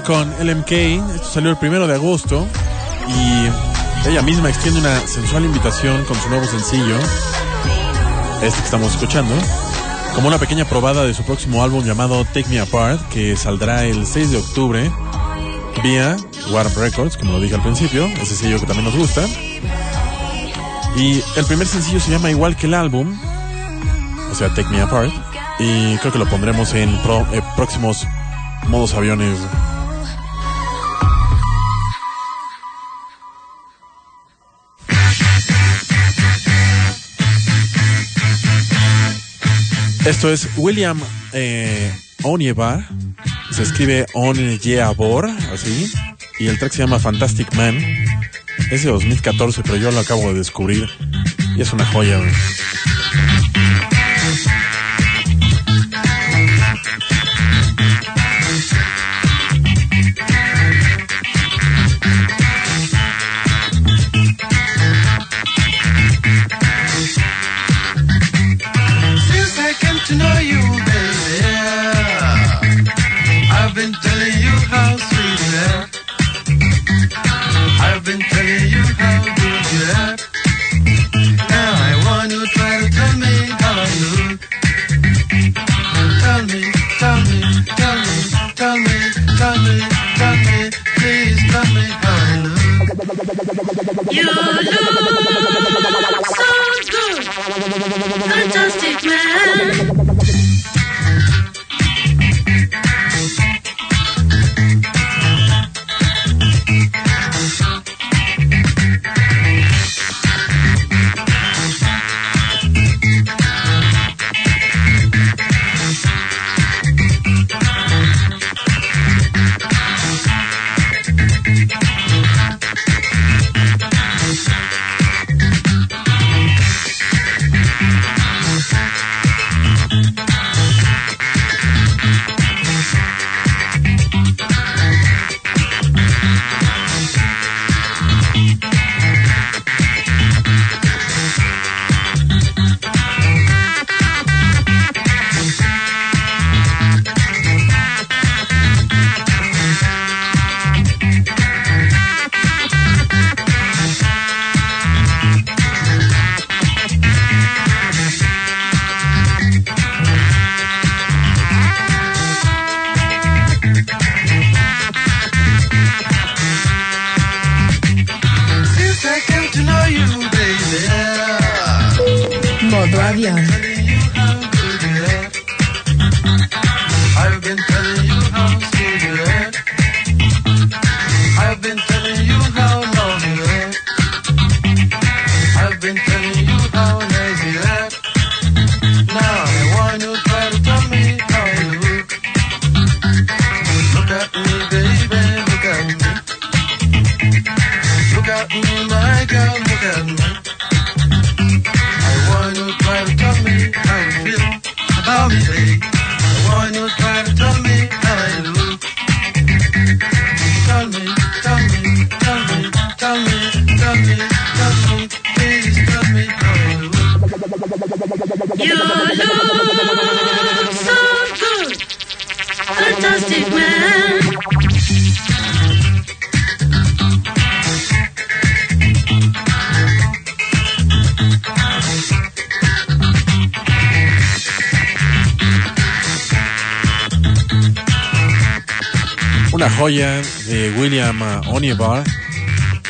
Con LMK. Esto salió el primero de agosto. Y ella misma extiende una sensual invitación con su nuevo sencillo. Este que estamos escuchando. Como una pequeña probada de su próximo álbum llamado Take Me Apart. Que saldrá el 6 de octubre. Vía Warp Records, como lo dije al principio. Ese sello que también nos gusta. Y el primer sencillo se llama igual que el álbum. O sea, Take Me Apart. Y creo que lo pondremos en eh, próximos modos aviones. Esto es William eh. Se escribe Onyevar, así. Y el track se llama Fantastic Man. Es de 2014, pero yo lo acabo de descubrir. Y es una joya. güey. You look so good, fantastic man.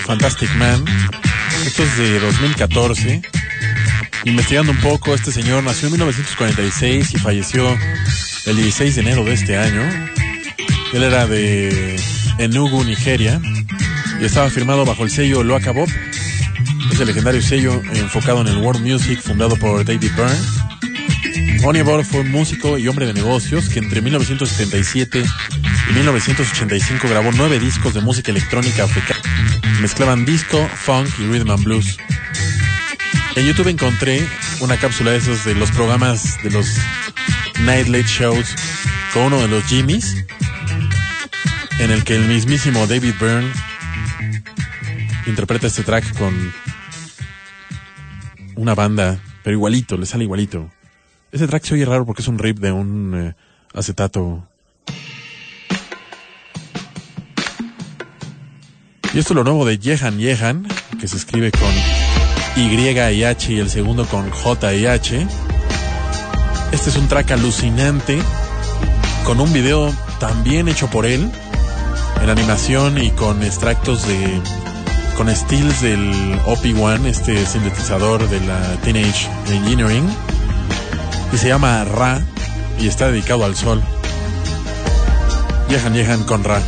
Fantastic Man. Esto es de 2014. Investigando un poco, este señor nació en 1946 y falleció el 16 de enero de este año. Él era de Enugu, Nigeria, y estaba firmado bajo el sello Loaca Bob. Es legendario sello enfocado en el world music fundado por David Byrne. Onyevar fue un músico y hombre de negocios que entre 1977 y 1985 grabó nueve discos de música electrónica africana. Mezclaban disco, funk y rhythm and blues. En YouTube encontré una cápsula de esos de los programas de los Night Late Shows con uno de los Jimmys, en el que el mismísimo David Byrne interpreta este track con una banda, pero igualito, le sale igualito. Ese track se oye raro porque es un rip de un eh, acetato Y esto es lo nuevo de Yehan Yehan, que se escribe con Y y H y el segundo con J y H. Este es un track alucinante, con un video también hecho por él, en animación y con extractos de. con steals del OP1, este sintetizador de la Teenage Engineering. Y se llama Ra y está dedicado al sol. Yehan Yehan con Ra.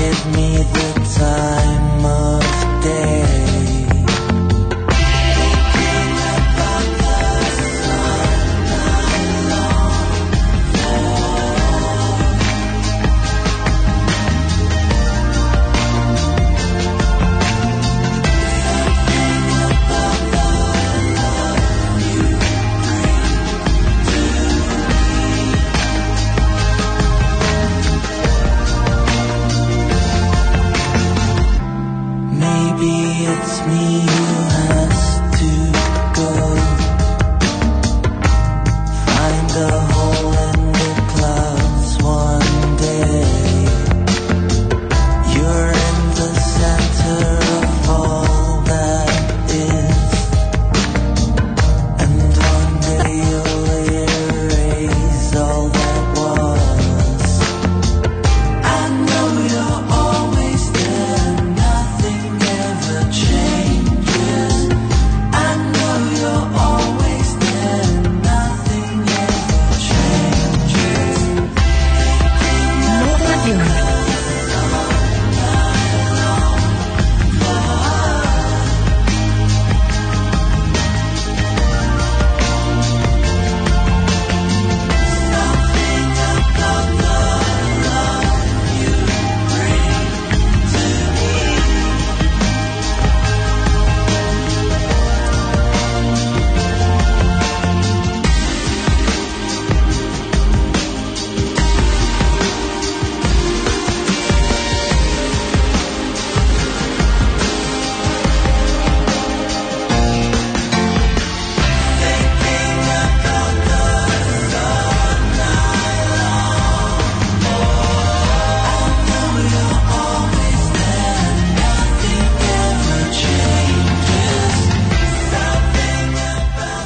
Give me the time of day. Me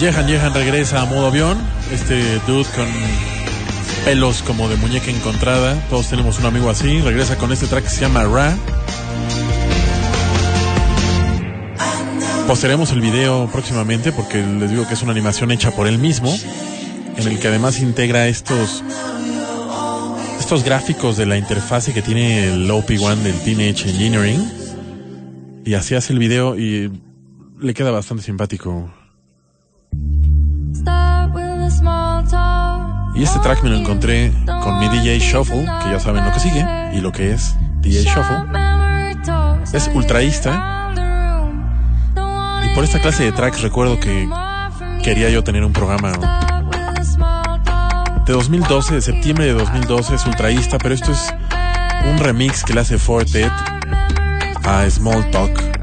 Yehan Yehan regresa a modo avión. Este dude con pelos como de muñeca encontrada. Todos tenemos un amigo así. Regresa con este track que se llama Ra. Posteremos el video próximamente porque les digo que es una animación hecha por él mismo. En el que además integra estos estos gráficos de la interfase que tiene el OP1 del Teenage Engineering. Y así hace el video y le queda bastante simpático. Y este track me lo encontré con mi DJ Shuffle, que ya saben lo que sigue y lo que es DJ Shuffle. Es ultraísta. Y por esta clase de tracks recuerdo que quería yo tener un programa de 2012, de septiembre de 2012, es ultraísta, pero esto es un remix que le hace Fortet a Small Talk.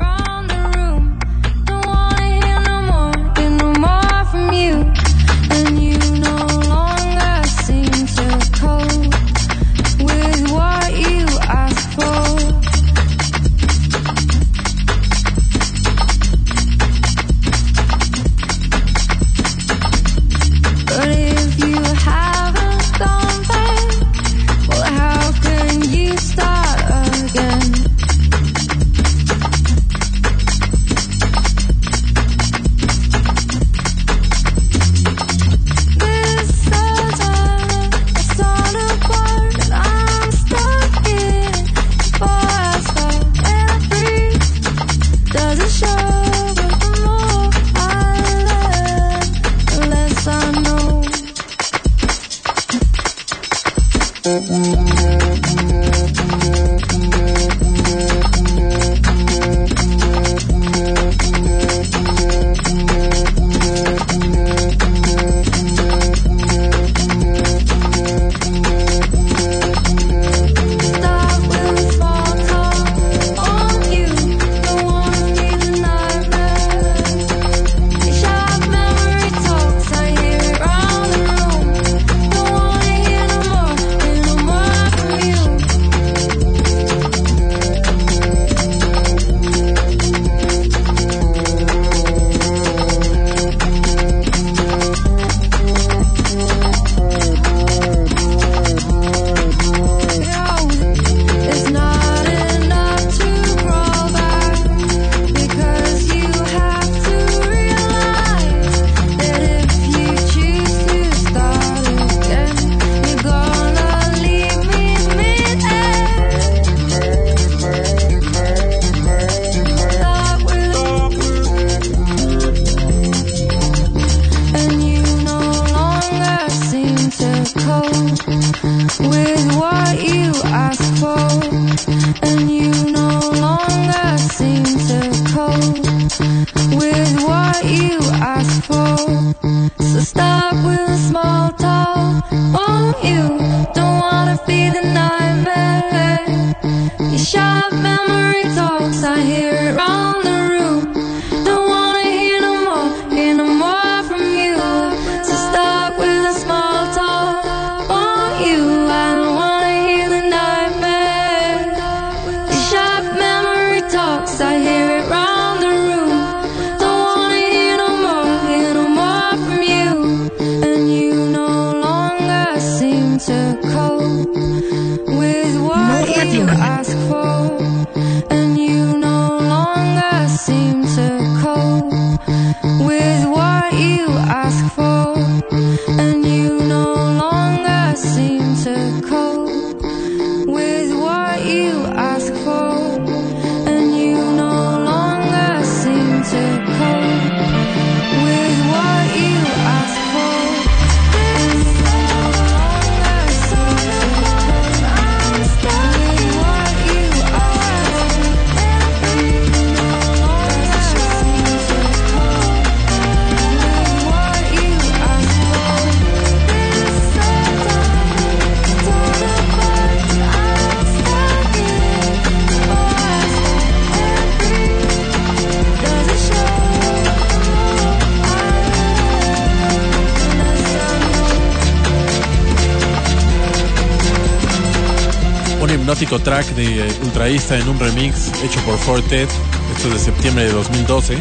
De Ultraísta en un remix hecho por Fortet, esto es de septiembre de 2012,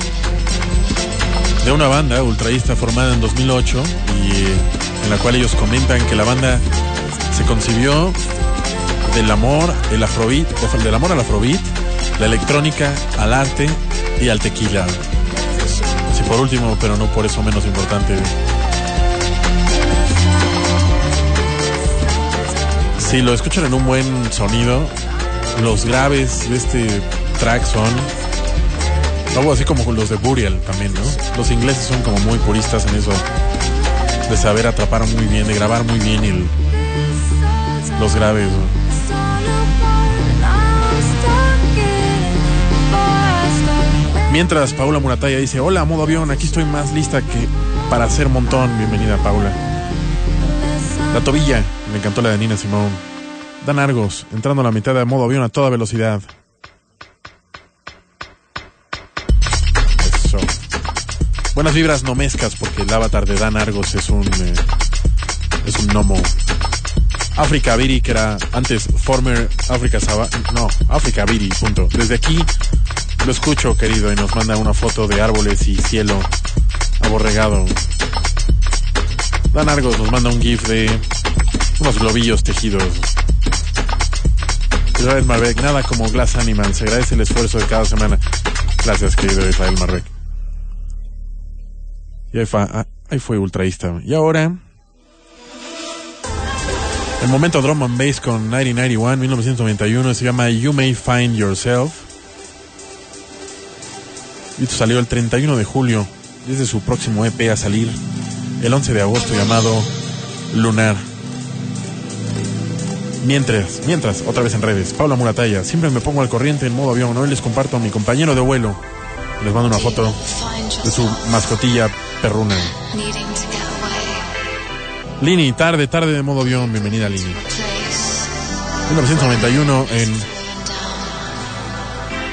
de una banda Ultraísta formada en 2008 y eh, en la cual ellos comentan que la banda se concibió del amor, el afrobeat, o del amor al afrobeat, la electrónica, al arte y al tequila. Así por último, pero no por eso menos importante, Si lo escuchan en un buen sonido, los graves de este track son algo así como los de Burial también, ¿no? Los ingleses son como muy puristas en eso de saber atrapar muy bien, de grabar muy bien el, los graves. Mientras Paula Murataya dice, hola, modo avión, aquí estoy más lista que para hacer montón. Bienvenida, Paula. La tobilla, me encantó la de Nina Simón. Dan Argos, entrando a la mitad de modo avión a toda velocidad. Eso. Buenas vibras no mezcas, porque el avatar de Dan Argos es un. eh, es un gnomo. África Viri, que era antes former África Saba. No, África Viri, punto. Desde aquí lo escucho, querido, y nos manda una foto de árboles y cielo aborregado. Dan Argos nos manda un GIF de unos globillos tejidos. Israel Marbeck, nada como Glass Animal. Se agradece el esfuerzo de cada semana. Gracias, querido Israel Marbeck. Y ahí fue, ah, ahí fue ultraísta. Y ahora. El momento drum and bass con 1991, 1991, se llama You May Find Yourself. Y esto salió el 31 de julio, desde su próximo EP a salir el 11 de agosto llamado Lunar. Mientras, mientras, otra vez en redes, Paula Murataya, siempre me pongo al corriente en modo avión, hoy les comparto a mi compañero de vuelo, les mando una foto de su mascotilla perruna. Lini, tarde, tarde de modo avión, bienvenida Lini. 1991 en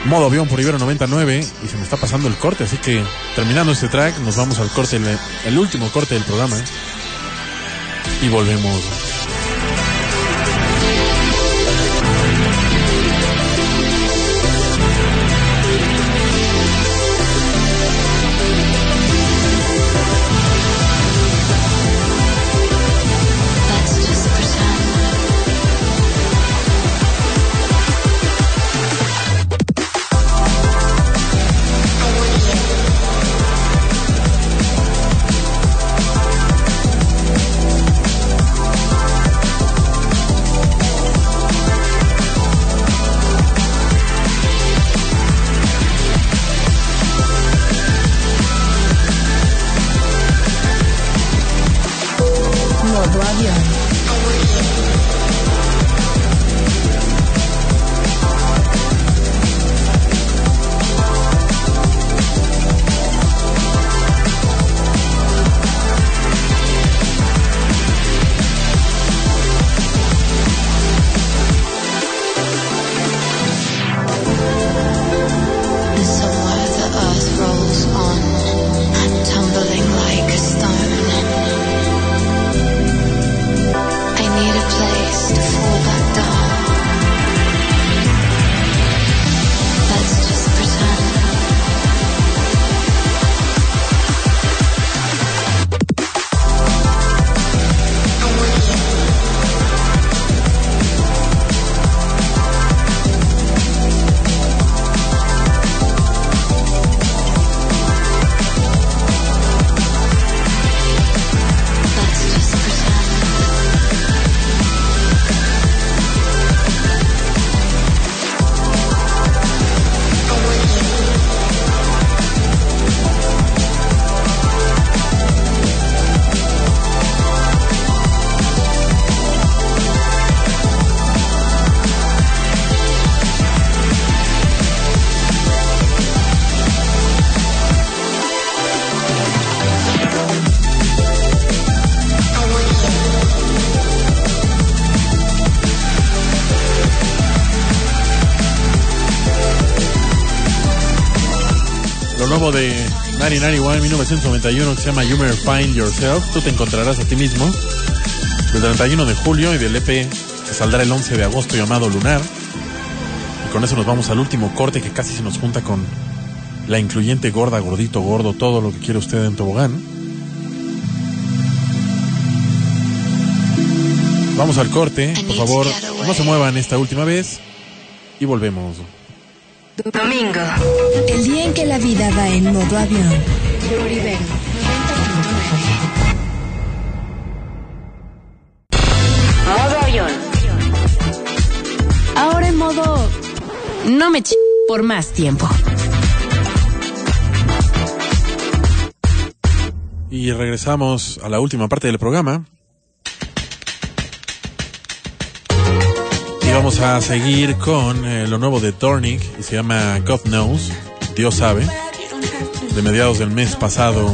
modo avión por Ibero 99 y se me está pasando el corte, así que terminando este track nos vamos al corte, el, el último corte del programa y volvemos. Nuevo de 1991, 1991, que se llama You May Find Yourself. Tú te encontrarás a ti mismo. Del 31 de julio y del EP que saldrá el 11 de agosto llamado Lunar. Y con eso nos vamos al último corte que casi se nos junta con la incluyente gorda, gordito, gordo, todo lo que quiere usted en tobogán. Vamos al corte, por favor, no se muevan esta última vez y volvemos. Domingo. El día en que la vida va en modo avión. Modo avión. Ahora en modo... No me ch... por más tiempo. Y regresamos a la última parte del programa. Vamos a seguir con eh, lo nuevo de Dornick y se llama God Knows, Dios sabe, de mediados del mes pasado.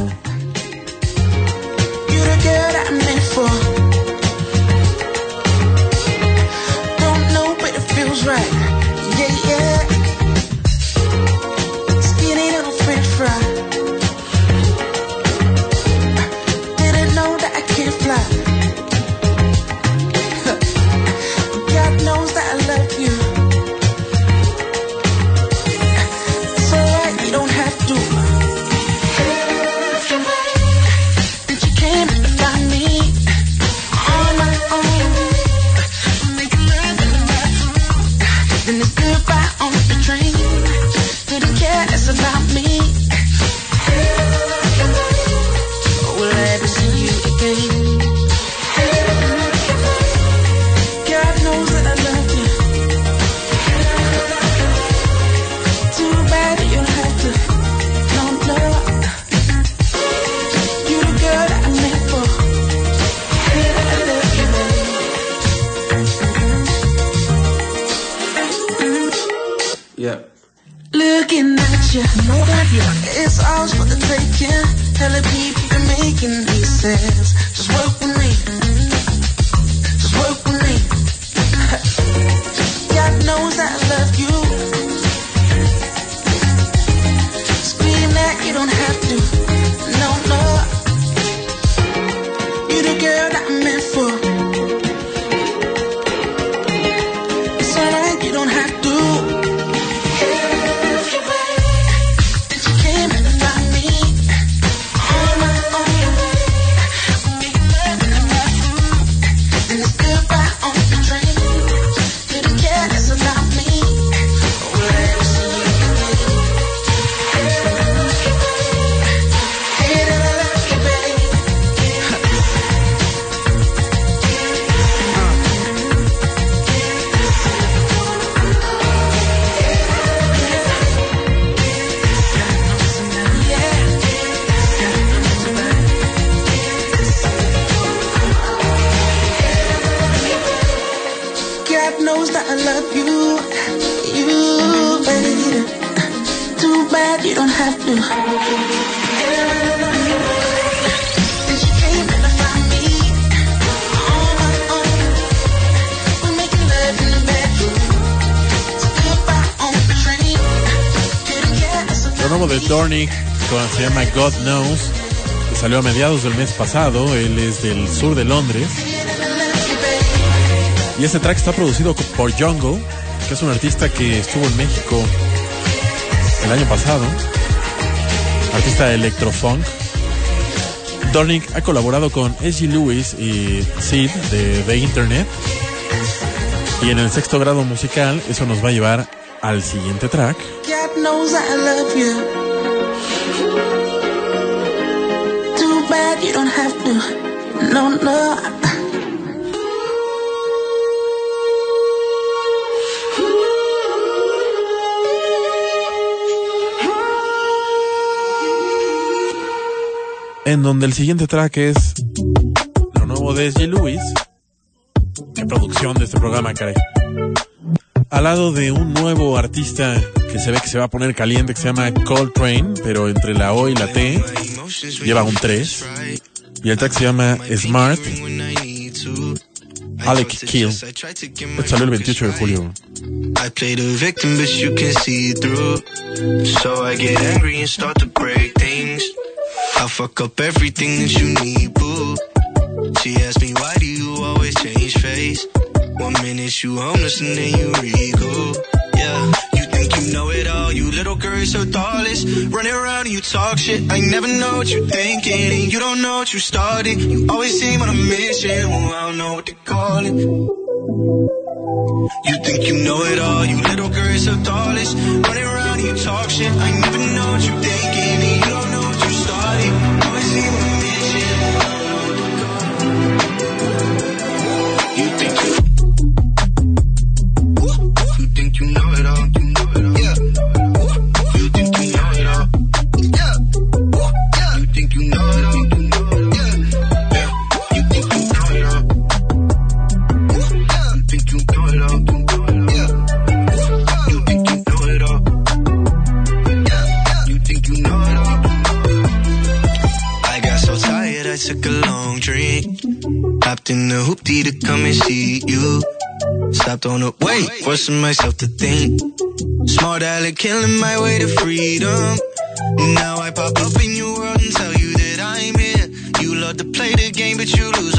The train. Couldn't care less Lo nuevo de Dornick se llama God Knows, que salió a mediados del mes pasado. Él es del sur de Londres. Y este track está producido por Jungle, que es un artista que estuvo en México el año pasado. Artista de electrofunk. Dornick ha colaborado con S.G. Lewis y Sid de The Internet. Y en el sexto grado musical, eso nos va a llevar al siguiente track. God knows en donde el siguiente track es lo nuevo de S.G. Lewis. Qué producción de este programa, caray. Al lado de un nuevo artista que se ve que se va a poner caliente, que se llama Coltrane, pero entre la O y la T lleva un 3. Y el track se llama Smart. Alec Kill. Esto salió el 28 de julio. I play the victim, but you can see through. So I get angry and start to break things. I fuck up everything that you need, boo. She asked me, why do you always change face? One minute you homeless and then you regal. Yeah, you think you know it all. You little girl, you're so thoughtless. Running around and you talk shit. I never know what you're thinking. And you don't know what you started. You always seem on a mission. Well, I don't know what to call it. You think you know it all, you little girl, so thoughtless. Running around, you talk shit. I never know what you're thinking, and you don't know Hopped in the hoopty to come and see you. Stopped on the way, forcing myself to think. Smart aleck killing my way to freedom. Now I pop up in your world and tell you that I'm here. You love to play the game, but you lose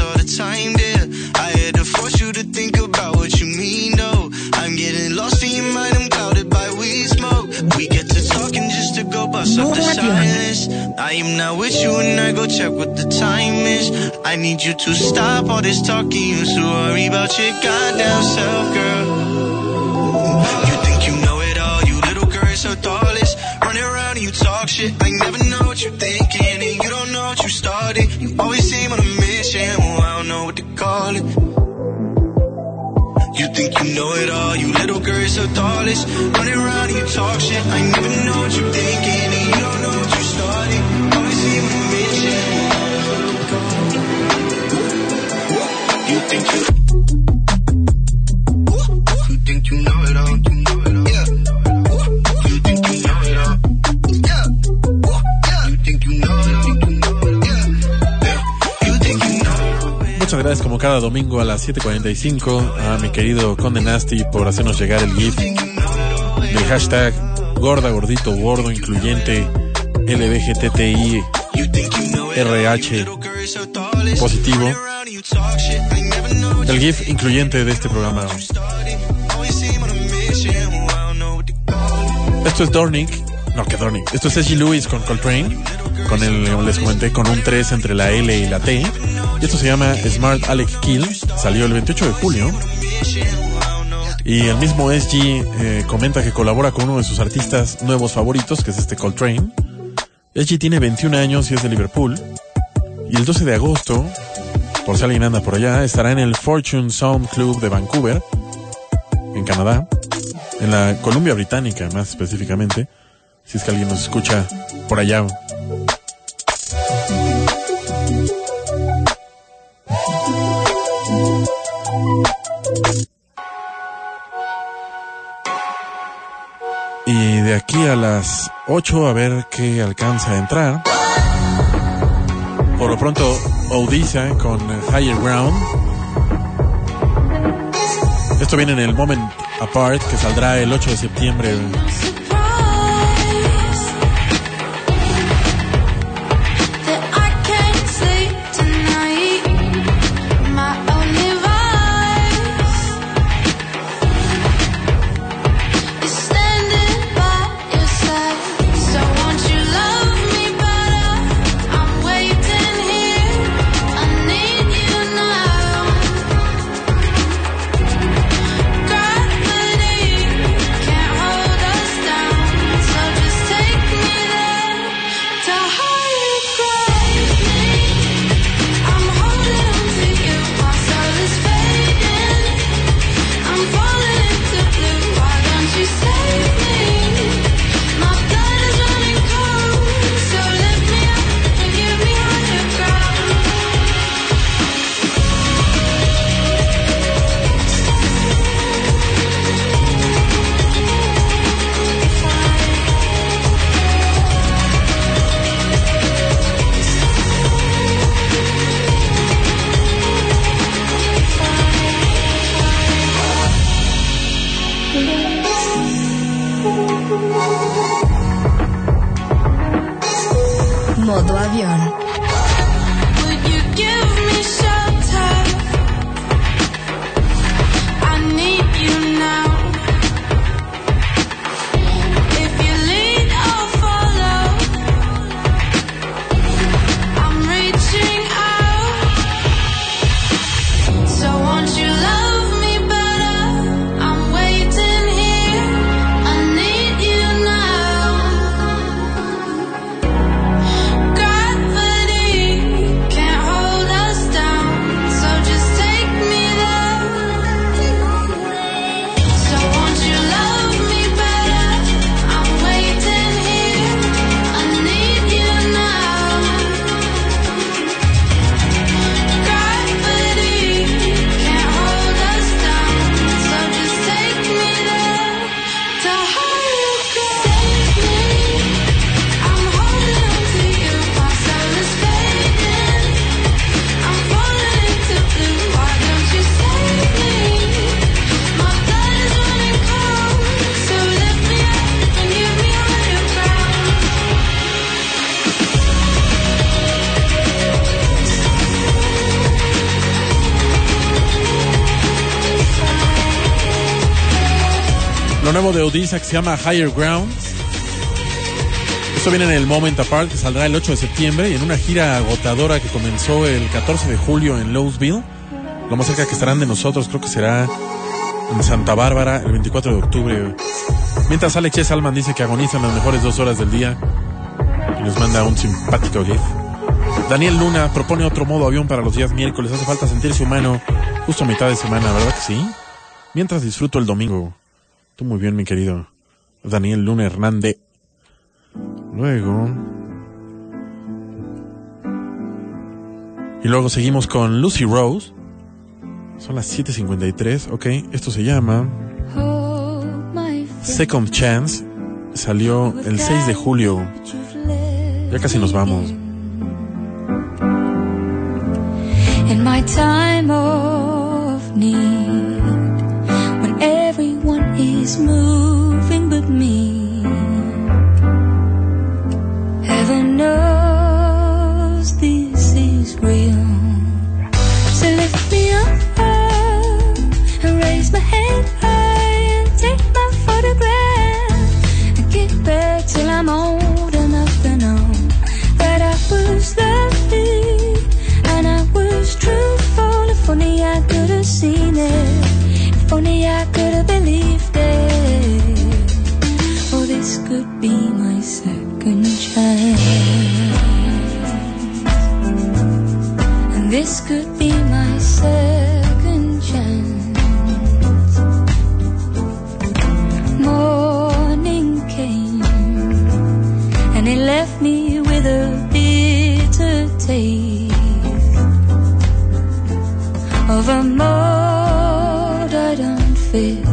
to go up the silence. I am not with you and I go check what the time is. I need you to stop all this talking. You so worry about your goddamn self, girl. You think you know it all, you little girl, so thoughtless. Running around and you talk shit. I never know what you're thinking, and you don't know what you started. You always seem on a mission, well, I don't know what to call it. You think you know it all, you little girl, so thoughtless. Running around and you talk shit. I never know what you're thinking, Muchas gracias como cada domingo a las 7.45 a mi querido Conde Nasty por hacernos llegar el GIF del hashtag gorda, gordito, gordo, incluyente LBGTTI RH positivo. El GIF incluyente de este programa. Esto es Dornick. No, que Dornick. Esto es S.G. Lewis con Coltrane. Con el, les comenté, con un 3 entre la L y la T. Y esto se llama Smart Alec Kill. Salió el 28 de julio. Y el mismo SG eh, comenta que colabora con uno de sus artistas nuevos favoritos, que es este Coltrane. SG tiene 21 años y es de Liverpool. Y el 12 de agosto, por si alguien anda por allá, estará en el Fortune Sound Club de Vancouver, en Canadá, en la Columbia Británica más específicamente, si es que alguien nos escucha por allá. A las 8 a ver qué alcanza a entrar. Por lo pronto, Odisha con Higher Ground. Esto viene en el Moment Apart que saldrá el 8 de septiembre. Odisha que se llama Higher Ground. Esto viene en el Moment Apart que saldrá el 8 de septiembre y en una gira agotadora que comenzó el 14 de julio en Louisville. Lo más cerca que estarán de nosotros creo que será en Santa Bárbara el 24 de octubre. Mientras Alex S. Alman dice que agonizan las mejores dos horas del día y nos manda un simpático GIF. Daniel Luna propone otro modo avión para los días miércoles. Hace falta sentirse humano justo a mitad de semana, ¿verdad que sí? Mientras disfruto el domingo. Tú muy bien, mi querido Daniel Luna Hernández. Luego. Y luego seguimos con Lucy Rose. Son las 7:53. Ok, esto se llama Second Chance. Salió el 6 de julio. Ya casi nos vamos. Is moving this could be my second chance. Morning came and it left me with a bitter taste of a mold I don't fit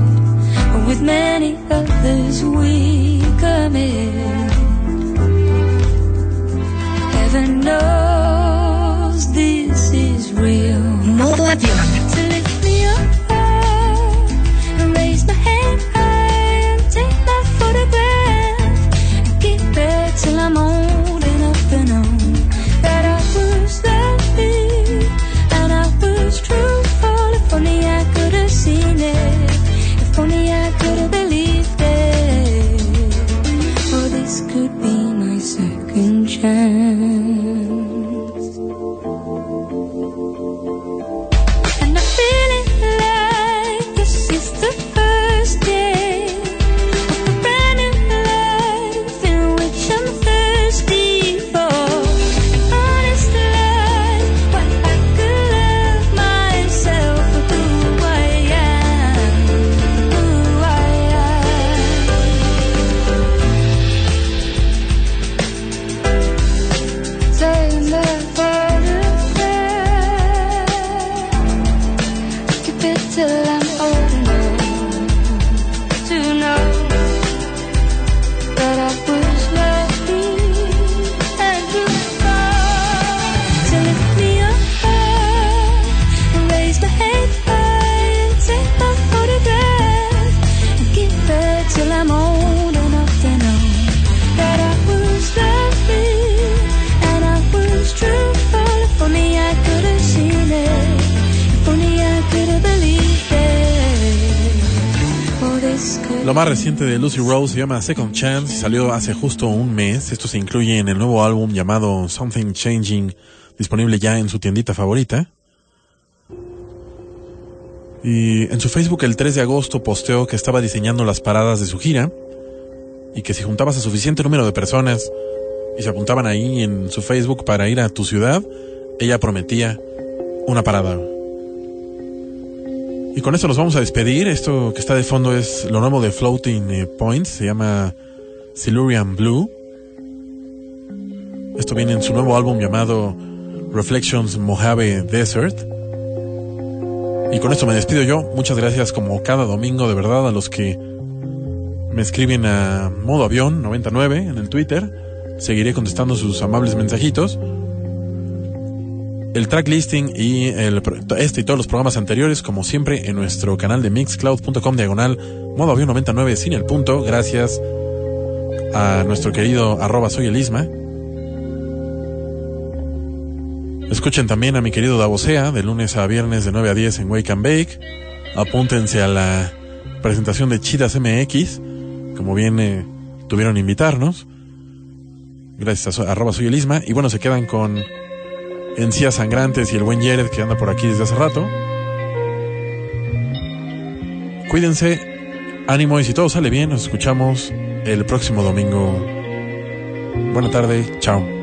with many others we commit. Heaven knows this is de Lucy Rose se llama Second Chance y salió hace justo un mes. Esto se incluye en el nuevo álbum llamado Something Changing, disponible ya en su tiendita favorita. Y en su Facebook el 3 de agosto posteó que estaba diseñando las paradas de su gira y que si juntabas a suficiente número de personas y se apuntaban ahí en su Facebook para ir a tu ciudad, ella prometía una parada. Y con esto nos vamos a despedir. Esto que está de fondo es lo nuevo de Floating eh, Points, se llama Silurian Blue. Esto viene en su nuevo álbum llamado Reflections Mojave Desert. Y con esto me despido yo. Muchas gracias como cada domingo de verdad a los que me escriben a modo avión 99 en el Twitter. Seguiré contestando sus amables mensajitos. El track listing y este y todos los programas anteriores, como siempre, en nuestro canal de mixcloud.com diagonal modo avión 99 sin el punto. Gracias a nuestro querido arroba soy el Isma. Escuchen también a mi querido Davosea de lunes a viernes de 9 a 10 en Wake and Bake. Apúntense a la presentación de Chidas MX, como bien eh, tuvieron invitarnos. Gracias a arroba soy el Isma. Y bueno, se quedan con Encías Sangrantes y el buen Jared que anda por aquí desde hace rato. Cuídense, ánimo y si todo sale bien, nos escuchamos el próximo domingo. Buena tarde, chao.